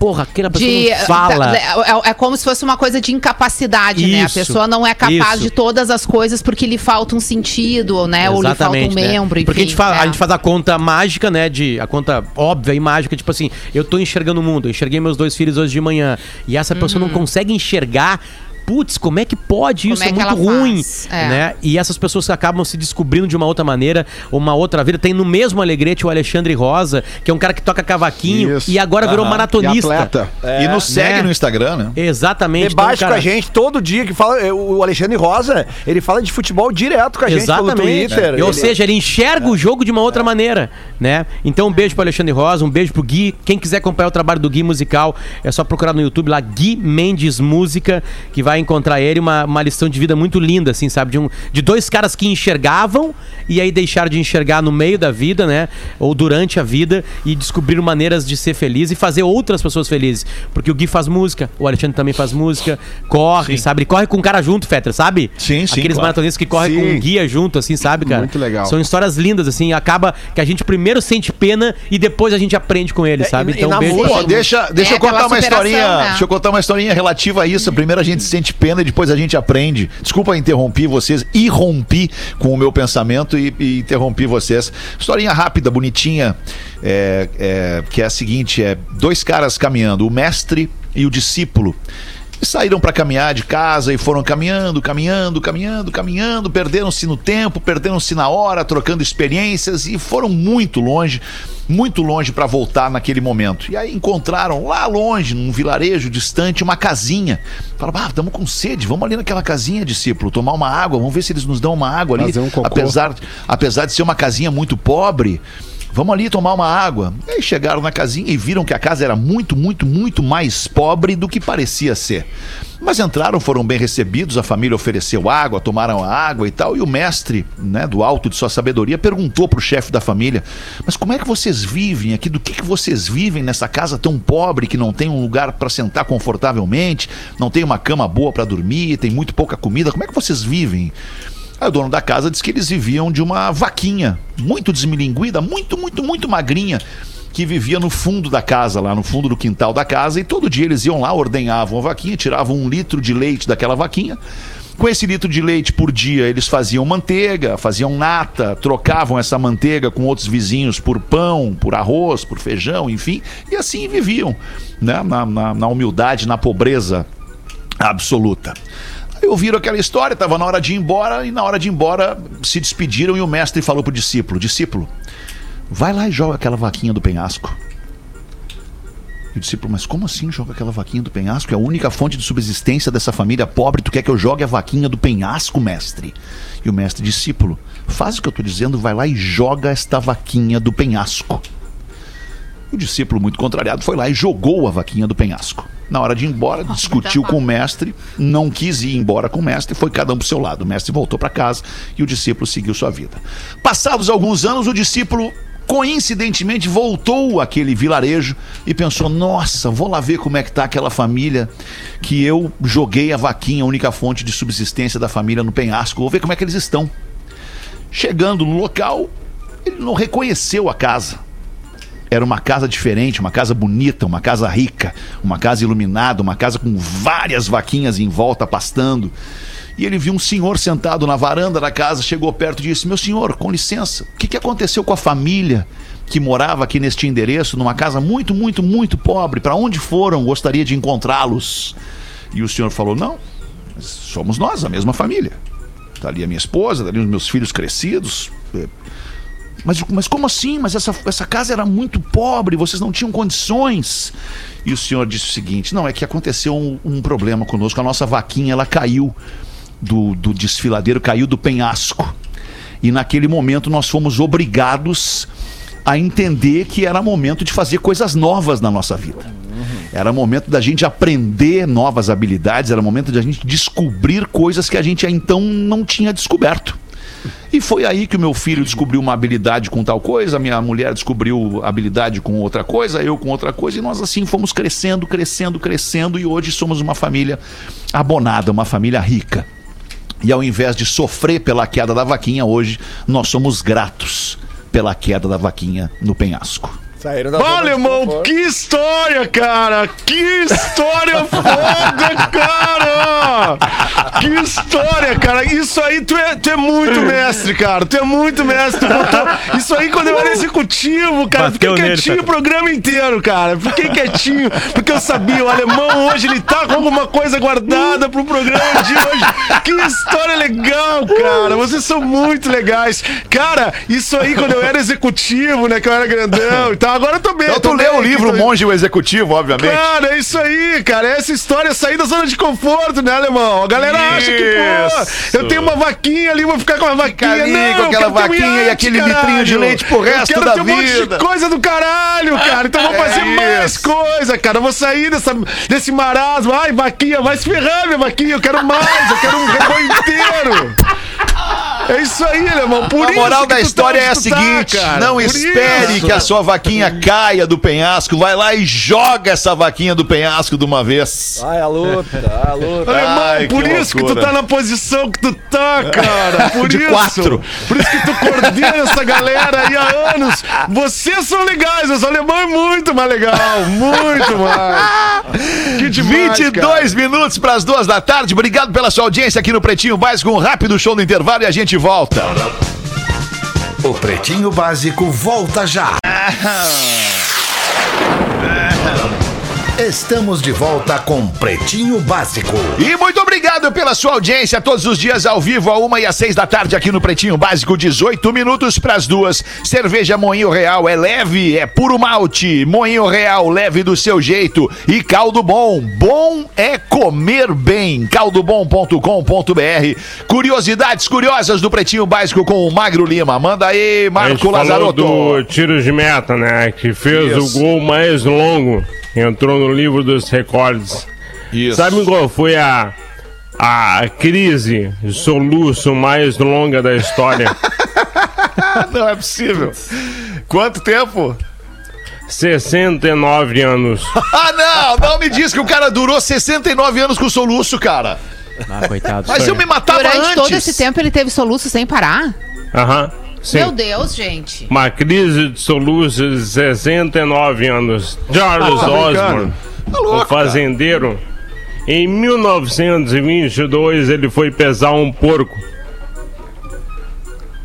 Porra, aquela pessoa De, não fala. é, é como se fosse uma coisa de incapacidade, né? A Isso, pessoa não é capaz isso. de todas as coisas porque lhe falta um sentido, né? Ou lhe falta um né? membro, enfim. Porque a gente, faz, é. a gente faz a conta mágica, né? De, a conta óbvia e mágica, tipo assim, eu tô enxergando o mundo, eu enxerguei meus dois filhos hoje de manhã. E essa pessoa não consegue enxergar. Putz, como é que pode Como isso? é É, que muito ela ruim. faz? É. Né? E essas pessoas acabam se descobrindo de uma outra maneira, uma outra vida. Tem no mesmo Alegrete o Alexandre Rosa, que é um cara que toca cavaquinho Isso. e agora virou E maratonista. atleta. e nos segue né? no Instagram, né? Exatamente. Então, Debate cara, com a gente todo dia que fala. O Alexandre Rosa, ele fala de futebol direto com a gente pelo Exatamente. Twitter. Ou Ele- seja, ele enxerga o jogo de uma outra maneira, né? Então um beijo pro Alexandre Rosa, um beijo pro Gui. Quem quiser acompanhar o trabalho do Gui musical, é só procurar no YouTube lá Gui Mendes Música, que vai encontrar ele uma, uma lição de vida muito linda, assim, sabe? De, um, de dois caras que enxergavam e aí deixaram de enxergar no meio da vida, né? Ou durante a vida e descobriram maneiras de ser feliz e fazer outras pessoas felizes. Porque o Gui faz música, o Alexandre também faz música, corre, sabe? Ele corre com um cara junto, Fetter, sabe? Sim, sim, Aqueles claro. maratonistas que correm com Sim. um guia junto, assim, sabe, cara? Muito legal. São histórias lindas, assim. Acaba que a gente primeiro sente pena e depois a gente aprende com eles, É, sabe? e- Então, beijo. deixa, deixa É eu contar uma historinha. né? Deixa eu contar uma historinha relativa a isso. Primeiro a gente sente pena e depois a gente aprende. Desculpa interromper vocês, irrompi com o meu pensamento e, e interrompi vocês. Historinha rápida, bonitinha, é, é, que é a seguinte: é dois caras caminhando, o mestre e o discípulo. E saíram para caminhar de casa e foram caminhando, caminhando, caminhando, caminhando, perderam-se no tempo, perderam-se na hora, trocando experiências e foram muito longe, muito longe para voltar naquele momento. E aí encontraram lá longe, num vilarejo distante, uma casinha. Falaram, ah, estamos com sede, vamos ali naquela casinha, discípulo, tomar uma água, vamos ver se eles nos dão uma água ali. Fazer um apesar, apesar de ser uma casinha muito pobre. Vamos ali tomar uma água. E aí chegaram na casinha e viram que a casa era muito, muito, muito mais pobre do que parecia ser. Mas entraram, foram bem recebidos, a família ofereceu água, tomaram a água e tal. E o mestre, né, do alto de sua sabedoria, perguntou para o chefe da família: Mas como é que vocês vivem aqui? Do que, que vocês vivem nessa casa tão pobre que não tem um lugar para sentar confortavelmente, não tem uma cama boa para dormir, tem muito pouca comida? Como é que vocês vivem? Aí o dono da casa disse que eles viviam de uma vaquinha, muito desmilinguida, muito, muito, muito magrinha, que vivia no fundo da casa, lá no fundo do quintal da casa, e todo dia eles iam lá, ordenhavam a vaquinha, tiravam um litro de leite daquela vaquinha. Com esse litro de leite por dia, eles faziam manteiga, faziam nata, trocavam essa manteiga com outros vizinhos por pão, por arroz, por feijão, enfim, e assim viviam, né? na, na, na humildade, na pobreza absoluta. Ouviram aquela história, tava na hora de ir embora, e na hora de ir embora se despediram e o mestre falou pro discípulo: Discípulo, vai lá e joga aquela vaquinha do penhasco. E o discípulo, mas como assim joga aquela vaquinha do penhasco? É a única fonte de subsistência dessa família pobre. Tu quer que eu jogue a vaquinha do penhasco, mestre? E o mestre, discípulo, faz o que eu estou dizendo, vai lá e joga esta vaquinha do penhasco. O discípulo, muito contrariado, foi lá e jogou a vaquinha do penhasco. Na hora de ir embora, discutiu com o mestre, não quis ir embora com o mestre, foi cada um pro seu lado. O mestre voltou para casa e o discípulo seguiu sua vida. Passados alguns anos, o discípulo coincidentemente voltou àquele vilarejo e pensou: "Nossa, vou lá ver como é que tá aquela família que eu joguei a vaquinha, a única fonte de subsistência da família no penhasco. Vou ver como é que eles estão". Chegando no local, ele não reconheceu a casa. Era uma casa diferente, uma casa bonita, uma casa rica, uma casa iluminada, uma casa com várias vaquinhas em volta pastando. E ele viu um senhor sentado na varanda da casa, chegou perto e disse: Meu senhor, com licença, o que, que aconteceu com a família que morava aqui neste endereço, numa casa muito, muito, muito pobre? Para onde foram? Gostaria de encontrá-los. E o senhor falou: Não, somos nós, a mesma família. Está ali a minha esposa, está ali os meus filhos crescidos. Mas, mas como assim? Mas essa, essa casa era muito pobre, vocês não tinham condições. E o senhor disse o seguinte: não, é que aconteceu um, um problema conosco, a nossa vaquinha ela caiu do, do desfiladeiro, caiu do penhasco. E naquele momento nós fomos obrigados a entender que era momento de fazer coisas novas na nossa vida. Era momento da gente aprender novas habilidades, era momento da gente descobrir coisas que a gente então não tinha descoberto. E foi aí que o meu filho descobriu uma habilidade com tal coisa, minha mulher descobriu habilidade com outra coisa, eu com outra coisa, e nós assim fomos crescendo, crescendo, crescendo, e hoje somos uma família abonada, uma família rica. E ao invés de sofrer pela queda da vaquinha, hoje nós somos gratos pela queda da vaquinha no penhasco. Saíram da Olha, irmão, que história, cara! Que história foda, cara! Que história, cara! Isso aí, tu é, tu é muito mestre, cara! Tu é muito mestre! Botou- Isso aí, quando eu era executivo, cara, Bateu fiquei nele, quietinho Pedro. o programa inteiro, cara! Fiquei quietinho, porque eu sabia, o alemão hoje, ele tá com alguma coisa guardada pro programa de hoje. Que história legal, cara! Vocês são muito legais! Cara, isso aí, quando eu era executivo, né, que eu era grandão e tal, agora eu tô bem. Então tô tu leu o livro. Monge o Executivo, obviamente. Cara, é isso aí, cara. Essa história é sair da zona de conforto, né, alemão? A galera acha que, pô, eu tenho uma vaquinha ali, vou ficar com a vaquinha. ali não, com eu aquela quero ter um vaquinha e iate, aquele litrinho de leite pro resto eu quero da ter um monte vida. de coisa do caralho, cara. Então eu vou É fazer mais isso. coisa, cara. Eu vou sair dessa, desse marasmo. Ai, vaquinha, vai se ferrar, minha vaquinha. Eu quero mais, eu quero um rebanho inteiro. É isso aí, alemão. Por A moral isso que da tu história tá é a tá, seguinte: cara. não Por espere isso. que a sua vaquinha caia do penhasco. Vai lá e joga essa vaquinha do penhasco de uma vez. Ai, a luta, a luta. Alemão, Ai, que por isso que tu loucura. tá na posição que tu tá, cara. Por De isso. quatro. Por isso que tu coordena essa galera aí há anos. Vocês são legais, mas o alemão é muito mais legal. Muito mais. Que demais, 22 minutos para as duas da tarde. Obrigado pela sua audiência aqui no Pretinho Básico. Um rápido show no intervalo e a gente volta. O Pretinho Básico volta já. Estamos de volta com Pretinho Básico. E muito obrigado pela sua audiência todos os dias ao vivo, a uma e às seis da tarde aqui no Pretinho Básico, 18 minutos para as duas. Cerveja Moinho Real é leve, é puro malte. Moinho Real, leve do seu jeito. E caldo bom, bom é comer bem. caldobom.com.br. Curiosidades curiosas do Pretinho Básico com o Magro Lima. Manda aí, Marco Lazarotto. do tiro de meta, né? Que fez Isso. o gol mais longo. Entrou no livro dos recordes. Isso. Sabe qual foi a, a crise de soluço mais longa da história? Não é possível. Quanto tempo? 69 anos. Ah, não! Não me diz que o cara durou 69 anos com soluço, cara. Ah, coitado. Mas eu me matava Durante antes. todo esse tempo ele teve soluço sem parar? Aham. Sim. Meu Deus, gente. Uma crise de soluço de 69 anos. Charles Osborne, o fazendeiro. Em 1922 ele foi pesar um porco.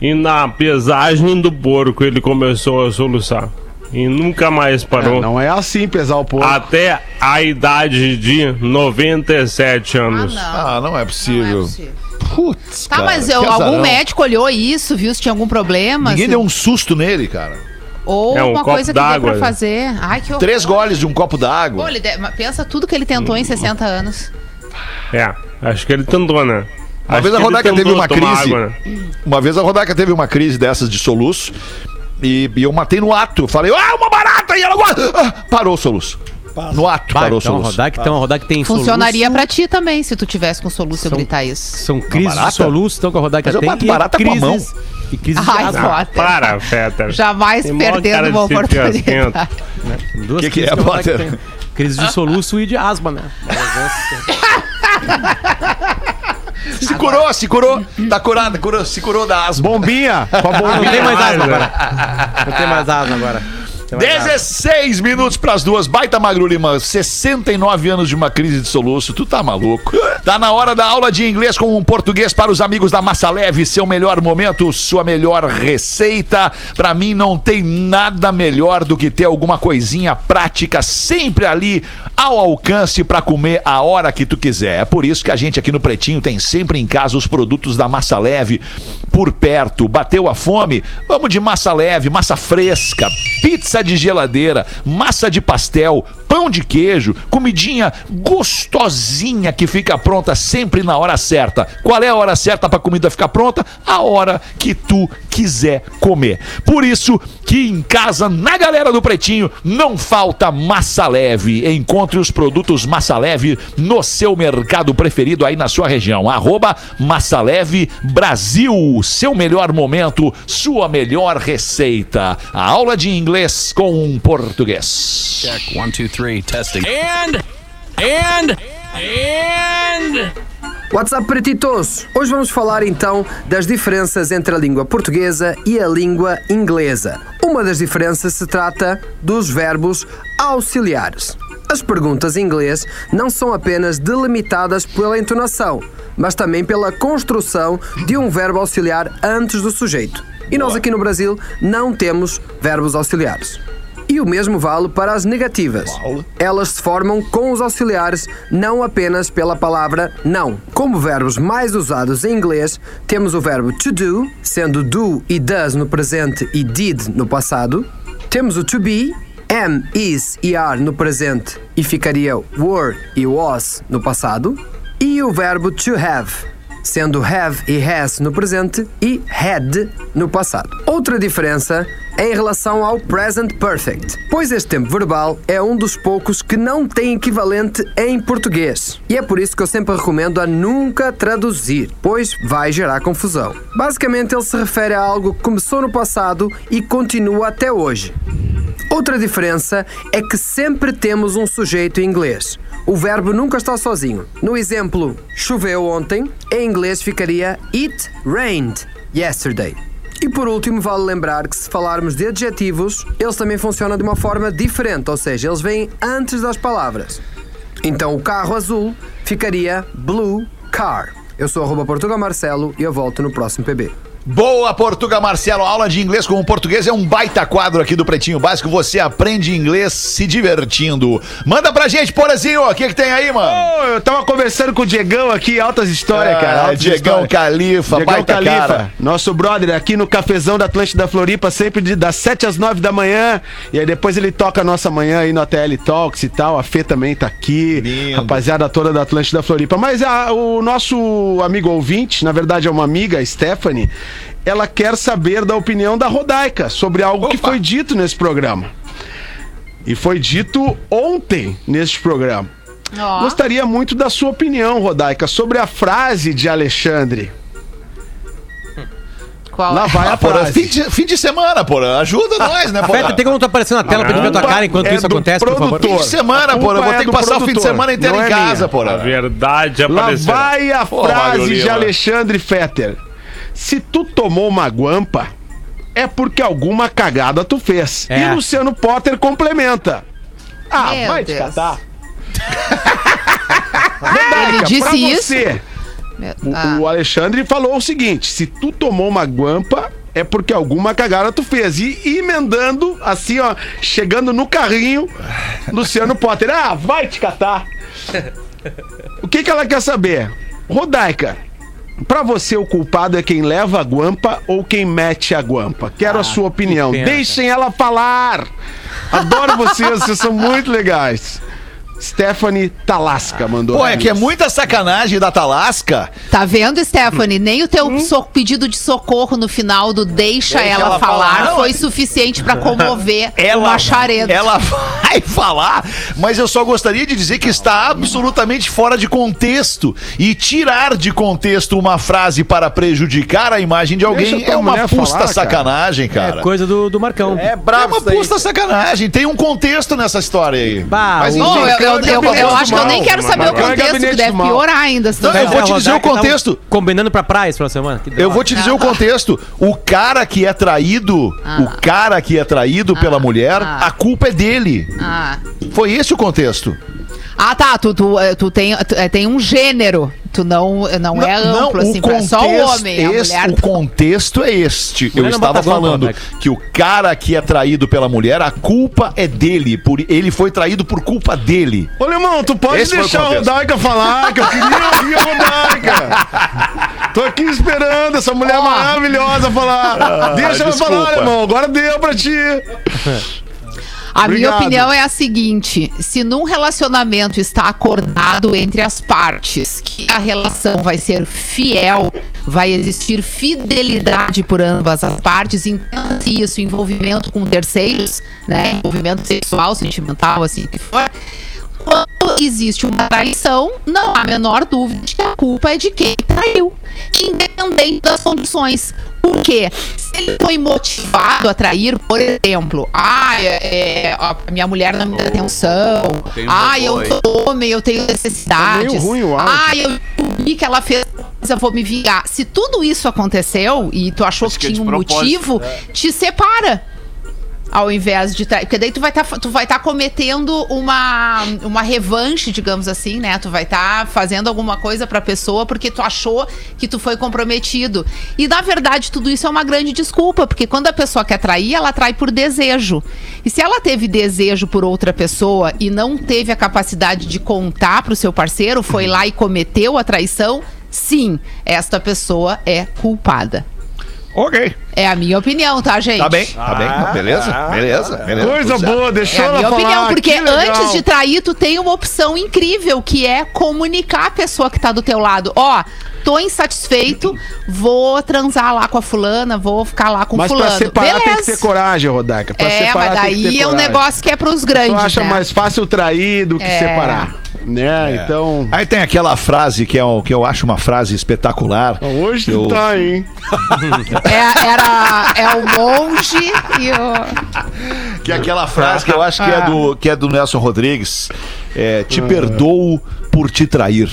E na pesagem do porco ele começou a soluçar. E nunca mais parou. Não é assim pesar o povo. Até a idade de 97 Ah, anos. não. Ah, não é Não é possível. Putz, Tá, cara, mas que eu- azarão. algum médico olhou isso, viu se tinha algum problema? Ninguém se- deu um susto nele, cara. Ou É, um uma copo coisa que deu d'água, pra né? fazer. Ai, que horror. Três goles de um copo Pô, d'água. ele de- mas Pensa tudo que ele tentou em 60 anos. É, acho que ele tentou, né? Uma Acho vez a que ele Rodaica teve tentou uma tomar crise. água, né? Uma vez a Rodaica teve uma crise dessas de soluço. E, e eu matei no ato. Falei, ah, uma barata! E ela ah, parou o soluço. No ato, Vai, parou o então, soluço. Rodak, então, Rodak tem Funcionaria soluço. pra ti também, se tu tivesse com soluço e São- gritar isso. São crises de soluço, então, que a Rodak Mas eu tem. mato e barata com a mão. crises- E crises de Ai, asma. Potter. Para, Fetter. Jamais Tem perdendo uma de fiasquento. oportunidade. Duas Que que crises é, a Rodak Potter? tem. Crise de soluço e de asma, né? Se curou, se curou. Tá curada, curou, se curou da asma. Bombinha, com a Não bombinha. tem mais asma né? agora. Não tem mais asma agora. Tem mais asma. 16 minutos pras duas. Baita Magro Lima, 69 anos de uma crise de soluço. Tu tá maluco? Tá na hora da aula de inglês com um português para os amigos da Massa Leve. Seu melhor momento, sua melhor receita. Pra mim não tem nada melhor do que ter alguma coisinha prática sempre ali ao alcance pra comer a hora que tu quiser. É por isso que a gente aqui no Pretinho tem sempre em casa os produtos da Massa Leve por perto. Bateu a fome? Vamos de massa leve, massa fresca, pizza de geladeira, massa de pastel, pão de queijo, comidinha gostosinha que fica pronta sempre na hora certa. Qual é a hora certa para comida ficar pronta? A hora que tu quiser comer. Por isso que em casa, na galera do Pretinho, não falta massa leve. Encontre os produtos massa leve no seu mercado preferido aí na sua região. Arroba Massa Leve Brasil. Seu melhor momento, sua melhor receita. A aula de inglês com um português. Check one, two, three, testing. And, and, and. What's up, pretitos? Hoje vamos falar então das diferenças entre a língua portuguesa e a língua inglesa. Uma das diferenças se trata dos verbos auxiliares. As perguntas em inglês não são apenas delimitadas pela entonação, mas também pela construção de um verbo auxiliar antes do sujeito. E nós aqui no Brasil não temos verbos auxiliares. E o mesmo vale para as negativas. Elas se formam com os auxiliares, não apenas pela palavra não. Como verbos mais usados em inglês, temos o verbo to do, sendo do e does no presente e did no passado. Temos o to be, am, is e are no presente e ficaria were e was no passado. E o verbo to have, sendo have e has no presente e had no passado. Outra diferença é em relação ao present perfect, pois este tempo verbal é um dos poucos que não tem equivalente em português. E é por isso que eu sempre recomendo a nunca traduzir, pois vai gerar confusão. Basicamente, ele se refere a algo que começou no passado e continua até hoje. Outra diferença é que sempre temos um sujeito em inglês. O verbo nunca está sozinho. No exemplo, choveu ontem, em inglês ficaria It rained yesterday. E por último, vale lembrar que se falarmos de adjetivos, eles também funcionam de uma forma diferente, ou seja, eles vêm antes das palavras. Então o carro azul ficaria blue car. Eu sou arroba Portugal Marcelo e eu volto no próximo PB. Boa, Portuga Marcelo. Aula de inglês com o português é um baita quadro aqui do Pretinho Básico. Você aprende inglês se divertindo. Manda pra gente, Porazinho. O que, que tem aí, mano? Ô, eu tava conversando com o Diegão aqui, altas histórias, cara. Ah, altas Diegão histórias. Califa, Diegão baita Califa, cara. nosso brother aqui no cafezão da Atlântida Floripa, sempre de, das 7 às 9 da manhã. E aí depois ele toca a nossa manhã aí no ATL Talks e tal. A Fê também tá aqui. Lindo. Rapaziada toda da Atlântida Floripa. Mas a- o nosso amigo ouvinte, na verdade é uma amiga, a Stephanie, ela quer saber da opinião da Rodaica sobre algo que Opa. foi dito nesse programa. E foi dito ontem neste programa. Ó. Gostaria muito da sua opinião, Rodaica, sobre a frase de Alexandre. Qual Lá é? vai a Ah, Porã, fim, frase. de, fim de semana, Porã. Ajuda nós, né, Porã? Feta, tem como tu aparecer na tela pra gente ver tua cara enquanto É isso acontece, por favor? produtor. Fim de semana, A. Eu vou culpa ter é que passar o fim de produtor, semana inteiro não em é casa, minha. A Porã. verdade Lá apareceu. vai a frase de. Alexandre Fetter. Se tu tomou uma guampa, é porque alguma cagada tu fez. É. E o Luciano Potter complementa. Ah, Meu vai te Deus. catar. Ele Pra disse isso? você, Ah. o Alexandre falou o seguinte: se tu tomou uma guampa, é porque alguma cagada tu fez. E emendando, assim, ó, chegando no carrinho, Luciano Potter. Ah, vai te catar. O que, que ela quer saber? Rodaica, Pra você, o culpado é quem leva a guampa ou quem mete a guampa? Quero a sua opinião. Deixem ela falar. Adoro vocês, vocês são muito legais. Stephanie Talasca mandou. Pô, é que é muita sacanagem da Talasca. Tá vendo, Stephanie? Nem o teu so- pedido de socorro no final do deixa, ela, ela falar, falar. foi suficiente pra comover Ela, uma ela vai falar, mas eu só gostaria de dizer que está absolutamente fora de contexto. E tirar de contexto uma frase para prejudicar a imagem de alguém Deixa é uma pusta falar, cara. sacanagem, cara. É coisa do, do Marcão. É É brabo uma isso daí. pusta sacanagem. Tem um contexto nessa história aí. Bah, Mas o- enfim, Não, eu, eu- eu- acho que eu nem quero saber o contexto, que deve piorar ainda. se Não, eu vou te dizer o tava contexto. Combinando pra praia esse semana. Que Eu vou te dizer o contexto. O cara que é traído, Ah. o cara que é traído pela mulher, Ah. a culpa é dele. Ah. Foi esse o contexto. Ah, tá. Tu, tu, eh, tu tem, tu, eh, tem um gênero. Tu não, não, é amplo, assim, pra só o homem. A esse- mulher. o contexto é este. Eu não estava falando Beck. que o cara que é traído pela mulher, a culpa é dele. Por, ele foi traído por culpa dele. Ô, Limão, tu pode Esse o deixar a. Rodaica falar, que eu queria ouvir a Rodaica. Tô aqui esperando essa mulher maravilhosa falar. Deixa ela falar, irmão. Agora deu pra ti. A minha Obrigado. opinião é a seguinte: se num relacionamento está acordado entre as partes que a relação vai ser fiel, vai existir fidelidade por ambas as partes, entenda-se isso, envolvimento com terceiros, né? Envolvimento sexual, sentimental, assim o que for. Quando existe uma traição, não há a menor dúvida de que a culpa é de quem traiu, independente das condições. Por quê? Se ele foi motivado a trair, por exemplo, ah, é, é, a minha mulher não me dá atenção, ah, eu sou homem, eu tenho necessidades, Tá ruim áudio. ah, eu vi que ela fez coisa, vou me vingar. Se tudo isso aconteceu e tu achou que que é de tinha um motivo, te separa ao invés de tra... porque daí tu vai vai estar cometendo uma uma revanche, digamos assim, né? Tu vai estar fazendo alguma coisa pra pessoa porque tu achou que tu foi comprometido. E na verdade tudo isso é uma grande desculpa, porque quando a pessoa quer trair, ela trai por desejo. E se ela teve desejo por outra pessoa e não teve a capacidade de contar pro seu parceiro, foi lá e cometeu a traição, sim, esta pessoa é culpada. Ok. É a minha opinião, tá, gente? Tá bem, tá bem. Beleza, beleza, beleza. Coisa certo. boa, deixou É a ela minha falar. opinião, porque antes de trair, tu tem uma opção incrível, que é comunicar a pessoa que tá do teu lado. Ó, tô insatisfeito, vou transar lá com a fulana, vou ficar lá com Mas fulano. pra separar tem que Beleza. ter coragem, Rodaica. Pra É, separar mas tem que ter daí é um negócio que é pros Tu grandes, acha né? mais fácil trair do que É. separar. Né? Então. Aí tem aquela frase que, é, o- que eu acho uma frase espetacular. Hoje Eu- tá, hein? É, era, é o monge e o... Que é aquela frase que eu acho que é do, que é do Nelson Rodrigues. É, te perdoo por te trair.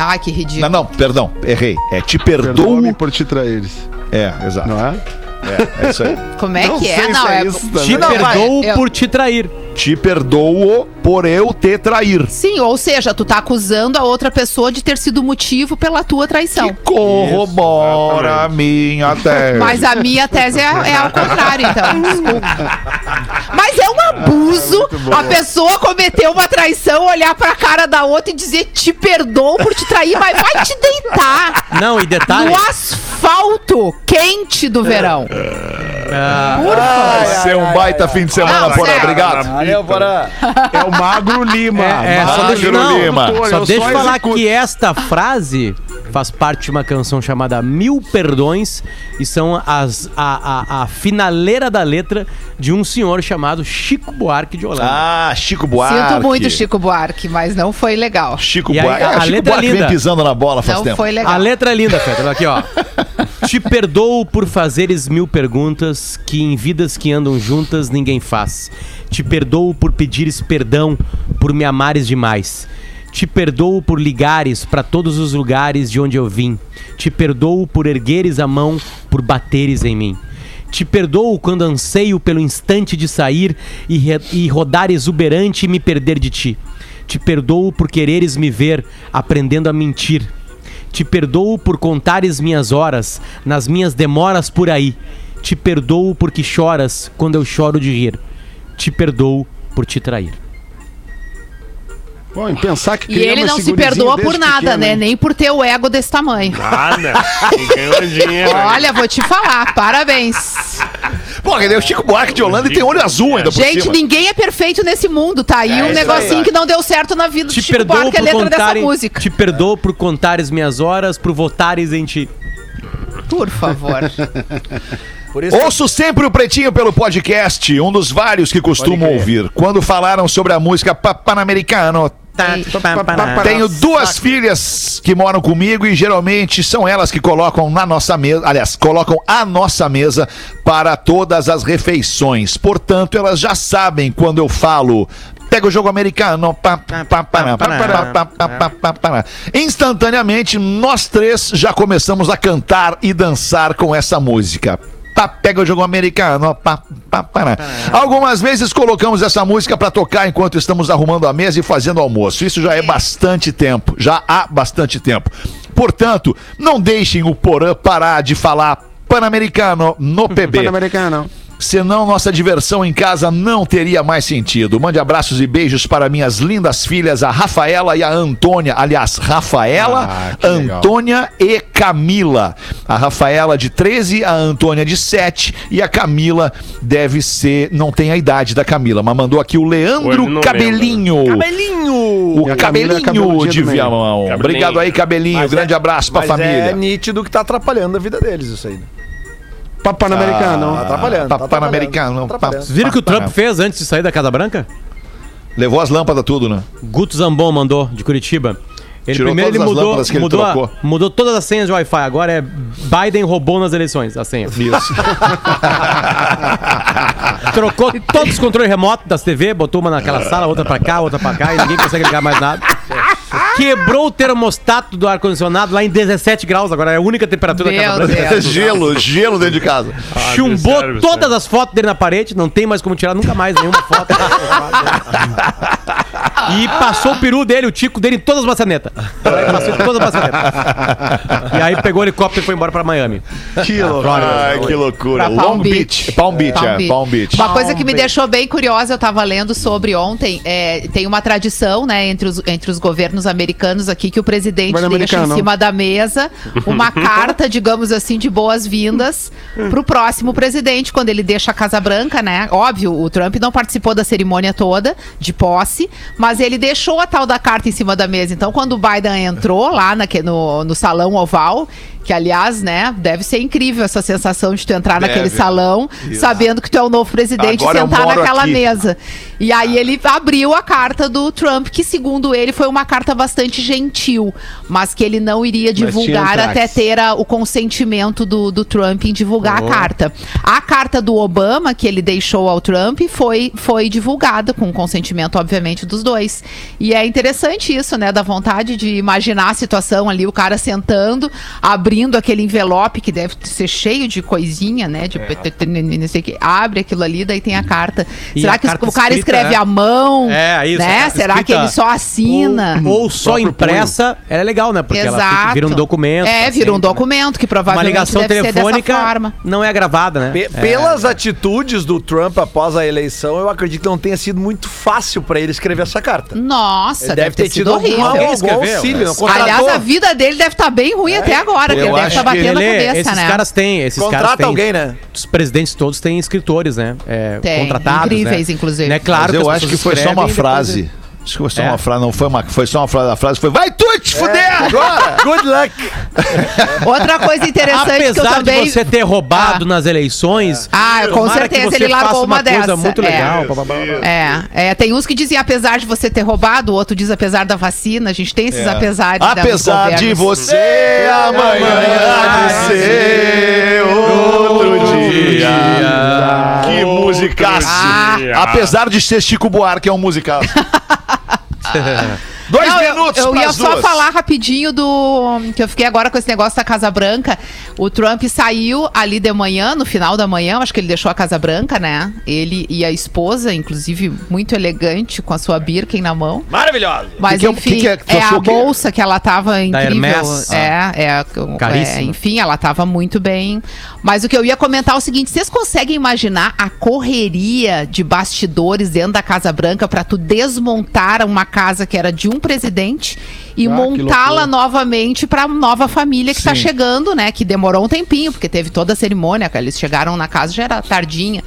Ai, que ridículo. Não, não, perdão, errei. É te perdoo. Perdoa-me por te traíres. É, exato. Não é? É, é isso aí. Como é Não que é? Não, é é... isso. Te Não, vai, perdoo eu- por te trair. Te perdoo por eu te trair. Sim, ou seja, tu tá acusando a outra pessoa de ter sido motivo pela tua traição. Corrobora a minha tese. Mas a minha tese é, é ao contrário, então. Desculpa. Mas é um abuso a pessoa cometer uma traição, olhar pra cara da outra e dizer te perdoo por te trair, mas vai te deitar Não, e detalhe. no asfalto quente do verão. ah, Por favor. Vai ser um baita fim de semana, Não, Porã. Obrigado. Valeu, Porã. É o Magro Lima. É, é, só Magro deixa, não, Lima. Só eu deixa eu falar executo. que esta frase faz parte de uma canção chamada Mil Perdões e são as, a, a, a finaleira da letra de um senhor chamado Chico Buarque de Holanda. Ah, Chico Buarque. Sinto muito, Chico Buarque, mas não foi legal. Chico E aí, Buarque. a- a Chico letra é Buarque vem linda. pisando na bola faz Não tempo. foi legal. A letra é linda. Olha Aqui, ó. Te perdoo por fazeres mil perguntas que em vidas que andam juntas ninguém faz. Te perdoo por pedires perdão por me amares demais. Te perdoo por ligares para todos os lugares de onde eu vim. Te perdoo por ergueres a mão, por bateres em mim. Te perdoo quando anseio pelo instante de sair e, e rodar exuberante e me perder de ti. Te perdoo por quereres me ver aprendendo a mentir. Te perdoo por contares minhas horas nas minhas demoras por aí. Te perdoo porque choras quando eu choro de rir. Te perdoo por te trair. Pô, em pensar que E ele não se perdoa por nada, né? Nem por ter o ego desse tamanho. Nada. E ganhou dinheiro. Olha, vou te falar, parabéns. Porra, ele é o Chico Buarque de Holanda e tem olho azul ainda por Gente, cima. ninguém é perfeito nesse mundo, tá aí um negocinho que não deu certo na vida do Te Chico perdoo Buarque, a por letra dessa música. te perdoo por contares minhas horas, por votares em ti. Por favor. Por isso, Ouço sempre o Pretinho pelo podcast, um dos vários que costumo ouvir. Quando falaram sobre a música Pa- Panamericano, tenho duas filhas que moram comigo e geralmente são elas que colocam na nossa mesa, aliás, colocam a nossa mesa para todas as refeições. Portanto, elas já sabem quando eu falo pega o jogo americano. Instantaneamente, nós três já começamos a cantar e dançar com essa música. Pá, pega o jogo americano. Pá, pá, pá. Algumas vezes colocamos essa música para tocar enquanto estamos arrumando a mesa e fazendo almoço. Isso já é bastante tempo. Já há bastante tempo. Portanto, não deixem o Porã parar de falar Pan-Americano no PB. Pan-Americano. Senão nossa diversão em casa não teria mais sentido. Mande abraços e beijos para minhas lindas filhas, a Rafaela e a Antônia. Aliás, Rafaela, Ah. Antônia e Camila. A Rafaela de 13, a Antônia de 7 e a Camila deve ser. Não tem a idade da Camila, mas mandou aqui o Leandro Cabelinho. cabelinho! O a é cabelinho cabeludinha de. Viamão. Cabelinho. Obrigado aí, cabelinho. Mas Grande é- abraço pra mas família. É nítido que tá atrapalhando a vida deles isso aí. Né? Pa- Pan-Americano. Tá atrapalhando. tá Pan- atrapalhando, Pan-Americano, tá viram o que o Trump fez antes de sair da Casa Branca? Levou as lâmpadas tudo, né? Guto Zambon mandou, de Curitiba. Ele Tirou primeiro ele mudou, ele mudou, a- mudou todas as senhas de Wi-Fi. Agora é Biden roubou nas eleições a senha. Isso. Trocou todos os controles remotos das TV, botou uma naquela sala, outra pra cá, outra pra cá, e ninguém consegue ligar mais nada. Quebrou o termostato do ar-condicionado lá em 17 graus, agora é a única temperatura da Meu Casa Branca. Deus. gelo, gelo dentro de casa. Chumbou Sério, todas as fotos dele na parede, não tem mais como tirar nunca mais nenhuma foto. e passou o peru dele, o tico dele em todas as maçanetas. Passou em todas as maçanetas. E aí pegou o helicóptero e foi embora pra Miami. Que loucura. Ai, que loucura. Pra Palm Long Beach. Beach. Palm Beach, é. Palm Beach. Uma coisa que me deixou bem curiosa, eu tava lendo sobre ontem, é, tem uma tradição, né, entre os, entre os governos americanos aqui, que o presidente deixa americano. em cima da mesa uma carta, digamos assim, de boas-vindas pro próximo presidente, quando ele deixa a Casa Branca, né? Óbvio, o Trump não participou da cerimônia toda de posse, mas ele deixou a tal da carta em cima da mesa. Então, quando o Biden entrou lá naque- no, no salão oval, que aliás, né, deve ser incrível essa sensação de tu entrar naquele salão, sabendo que tu é o novo presidente Agora e sentar naquela aqui. mesa. E aí ele abriu a carta do Trump, que segundo ele foi uma carta bastante gentil, mas que ele não iria divulgar até ter a- o consentimento do, do Trump em divulgar a carta. A carta do Obama, que ele deixou ao Trump, foi, foi divulgada, com o consentimento, obviamente, dos dois. E é interessante isso, né? Da vontade de imaginar a situação ali, o cara sentando, abrindo aquele envelope que deve ser cheio de coisinha, né? De não sei o que. Abre aquilo ali, daí tem a carta. E Será a que carta o cara escrita, escreve né? à mão? É, isso, Né? Será que ele só assina? Ou, ou só impressa, ela é legal, né? Porque ela Exato. vira um documento. É, tá vira um né? documento que Uma provavelmente ligação deve ser telefônica não é gravada, né? É. Pelas atitudes do Trump após a eleição, eu acredito que não tenha sido muito fácil pra ele escrever essa carta. Nossa, deve ter sido tido horrível. Algum auxílio. Aliás, a vida dele deve estar bem ruim até agora, que eu ele deve acho estar batendo a Lelê, cabeça, esses né? caras têm, esses Contrata caras têm, alguém, né? Os presidentes todos têm escritores, né? É, Tem, contratados, incríveis, né? inclusive. Né? Claro Mas eu acho que foi só uma frase. Depois- Acho que foi só É? uma frase, não foi uma, foi só uma frase. A frase foi: Vai tu te fuder agora! Good luck! Outra coisa interessante que eu Apesar também... de você ter roubado Ah. nas eleições, Ah, com certeza ele largou uma coisa dessa. muito É. legal. É, é, tem uns que dizem apesar de você ter roubado, o outro diz apesar da vacina. A gente tem esses apesares. dos Apesar de você, amanhã há de ser outro dia. Que musicaço! Ah. Apesar de ser Chico Buarque, é um musicaço. yeah Dois Não, eu- minutos Eu, ia pras só duas. falar rapidinho do. Que eu fiquei agora com esse negócio da Casa Branca. O Trump saiu ali de manhã, no final da manhã, acho que ele deixou a Casa Branca, né? Ele e a esposa, inclusive, muito elegante, com a sua Birken na mão. Maravilhoso. Mas Que é- enfim, que que é que é, a que- bolsa que ela tava incrível. Hermès. É, é, é, Caríssima. enfim, ela tava muito bem. Mas o que eu ia comentar é o seguinte: vocês conseguem imaginar a correria de bastidores dentro da Casa Branca pra tu desmontar uma casa que era de um presidente e Ah, montá-la novamente pra nova família que tá Sim. chegando, né? Que demorou um tempinho, porque teve toda a cerimônia, que eles chegaram na casa já era tardinha.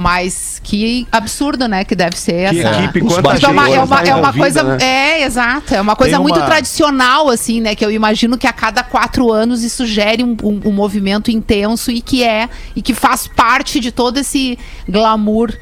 Mas que absurdo, né? Que deve ser Que essa. equipe, Mas é uma, é uma, é uma coisa. né? É, exato. É uma coisa Tem muito uma- tradicional, assim, né? Que eu imagino que a cada quatro anos isso gere um, um- um movimento intenso e que é, e que faz parte de todo esse glamour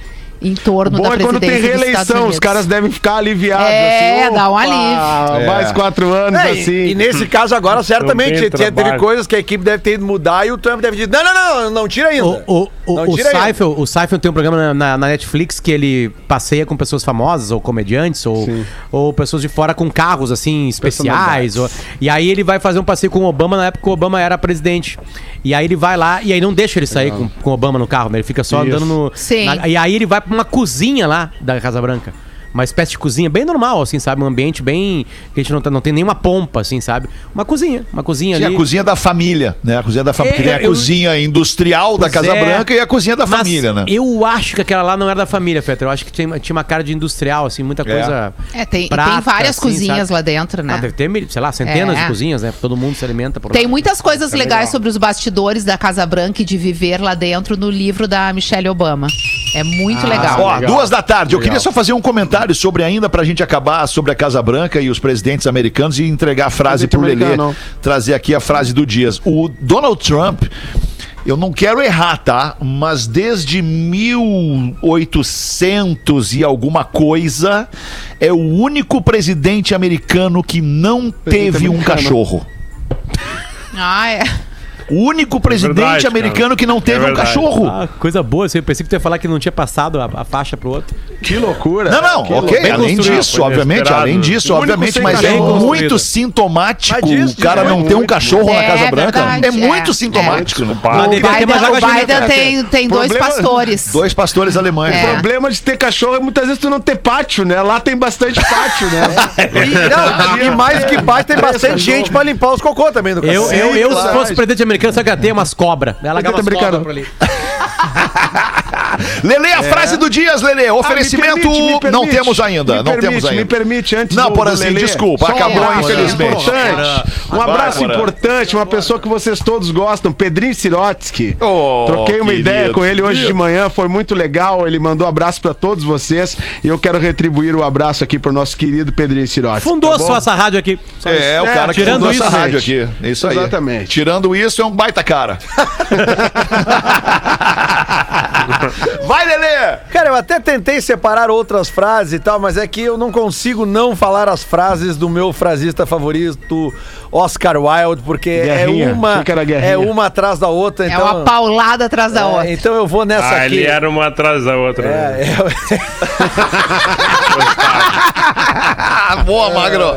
em torno Bom da é presidência quando tem reeleição, os caras devem ficar aliviados. É, assim, dá um alívio. Mais É. quatro anos, É, e- assim. e, nesse caso agora, certamente, teve coisas que a equipe deve ter ido mudar e o Trump deve dizer, não, não, não, não tira ainda. O, o, o, ainda. Seinfeld tem um programa na, na- na Netflix que ele passeia com pessoas famosas, ou comediantes, ou, ou pessoas de fora com carros, assim, especiais. ou- e aí ele vai fazer um passeio com o Obama na época que o Obama era presidente. E aí ele vai lá, e aí não deixa ele sair com, com o Obama no carro, né? Ele fica só Isso. andando no... Sim. na- e aí ele vai pra uma cozinha lá da Casa Branca. Uma espécie de cozinha bem normal, assim, sabe? Um ambiente bem... Que a gente não, tá- não tem nenhuma pompa, assim, sabe? Uma cozinha, uma cozinha Sim, ali. a cozinha da família, né? A cozinha da família. É, tem a eu- cozinha industrial da Pois Casa é. Branca e a cozinha da Mas família, né? Eu acho que aquela lá não era da família, Fetter. Eu acho que tinha, tinha uma cara de industrial, assim, muita coisa. É, tem, e prata, tem várias assim, cozinhas sabe? lá dentro, né? Ah, deve ter, sei lá, centenas É. de cozinhas, né? Todo mundo se alimenta por lá. Tem muitas coisas legais sobre os bastidores da Casa Branca e de viver lá dentro no livro da Michelle Obama. É muito legal. Ó, legal. duas da tarde. Eu Legal. queria só fazer um comentário sobre ainda pra gente acabar sobre a Casa Branca e os presidentes americanos e entregar a frase Presidente pro Lelê, trazer aqui a frase do Dias. O Donald Trump, eu não quero errar, tá? Mas desde 1800 e alguma coisa, é o único presidente americano que não teve um americano. cachorro. Ah, é. O único presidente verdade, americano cara. que não teve É um verdade. cachorro. Ah, coisa boa, assim, eu pensei que tu ia falar que não tinha passado a, a faixa pro outro. Que loucura. Não, não, ok, bem além disso, obviamente, além disso, obviamente, mas é muito sintomático o cara não é ter um muito. cachorro na É, Casa Branca. é muito é. sintomático. né? Mas O Biden, vinho, tem, tem dois pastores. Dois pastores alemães. É. O problema de ter cachorro é muitas vezes tu não ter pátio, né? Lá tem bastante pátio, né? E, não, e mais que paz, tem bastante gente pra limpar os cocô também do Eu, cachorro. eu, eu se claro. fosse presidente americano, sabe que ela tem umas cobras. Ela americano. cobras por ali. Lele, a frase do Dias, Lele. Oferecimento Ah, me permite, me não permite. temos ainda. Me não permite, temos ainda. Me permite, antes Não, do, por assim, desculpa, só um acabou, abraço infelizmente. Um abraço agora. importante, uma pessoa que vocês todos gostam, Pedrinho Sirotsky. Oh, Troquei uma querido. ideia com ele hoje de manhã, foi muito legal. Ele mandou abraço pra todos vocês e eu quero retribuir o abraço aqui pro nosso querido Pedrinho Sirotsky. Fundou tá só essa rádio aqui. Só isso. É, o É, cara que tirando fundou essa isso, rádio gente. aqui. É Isso aí. Exatamente. Tirando isso, é um baita cara. Vai, Lele! Cara, eu até tentei separar outras frases e tal, mas é que eu não consigo não falar as frases do meu frasista favorito, Oscar Wilde, porque Guerrinha. é uma é uma atrás da outra, É então uma paulada atrás da é, outra. então eu vou nessa Ah, aqui. ele era uma atrás da outra. né? É, é- Ah, boa, Magro.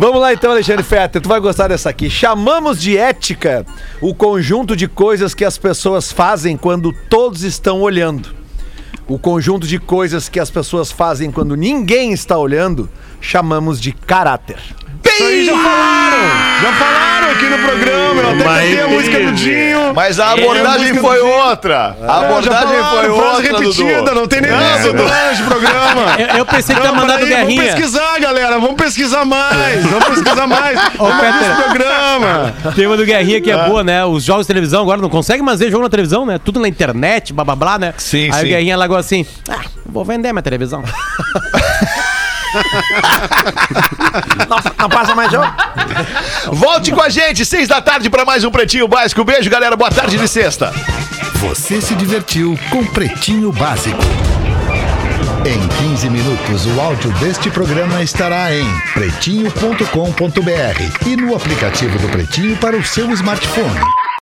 Vamos lá então, Alexandre Fetter, tu vai gostar dessa aqui. Chamamos de ética o conjunto de coisas que as pessoas fazem quando todos estão olhando. O conjunto de coisas que as pessoas fazem quando ninguém está olhando, chamamos de caráter. Isso aí já falaram! Já falaram aqui no programa. Eu até cantei a música do. Dinho. Mas a abordagem foi do outra. A já abordagem foi frase outra, repetida, não tem nem Não, isso Dudu. durante o programa. Eu, eu pensei que Não, mandado peraí, Vamos guerrinha. pesquisar, galera. Vamos pesquisar mais. Vamos pesquisar mais. Vamos programa. Tem uma do Guerrinha que é boa, né? Os jogos de televisão agora não conseguem mais ver jogo na televisão, né? Tudo na internet, blá blá blá, né? Sim, Aí sim. o Guerrinha largou assim: Ah, vou vender minha televisão. Não passa mais jogo? Volte com a gente, seis da tarde, para mais um Pretinho Básico. Beijo, galera. Boa tarde de sexta. Você se divertiu com Pretinho Básico. Em 15 minutos, o áudio deste programa estará em pretinho.com.br e no aplicativo do Pretinho para o seu smartphone.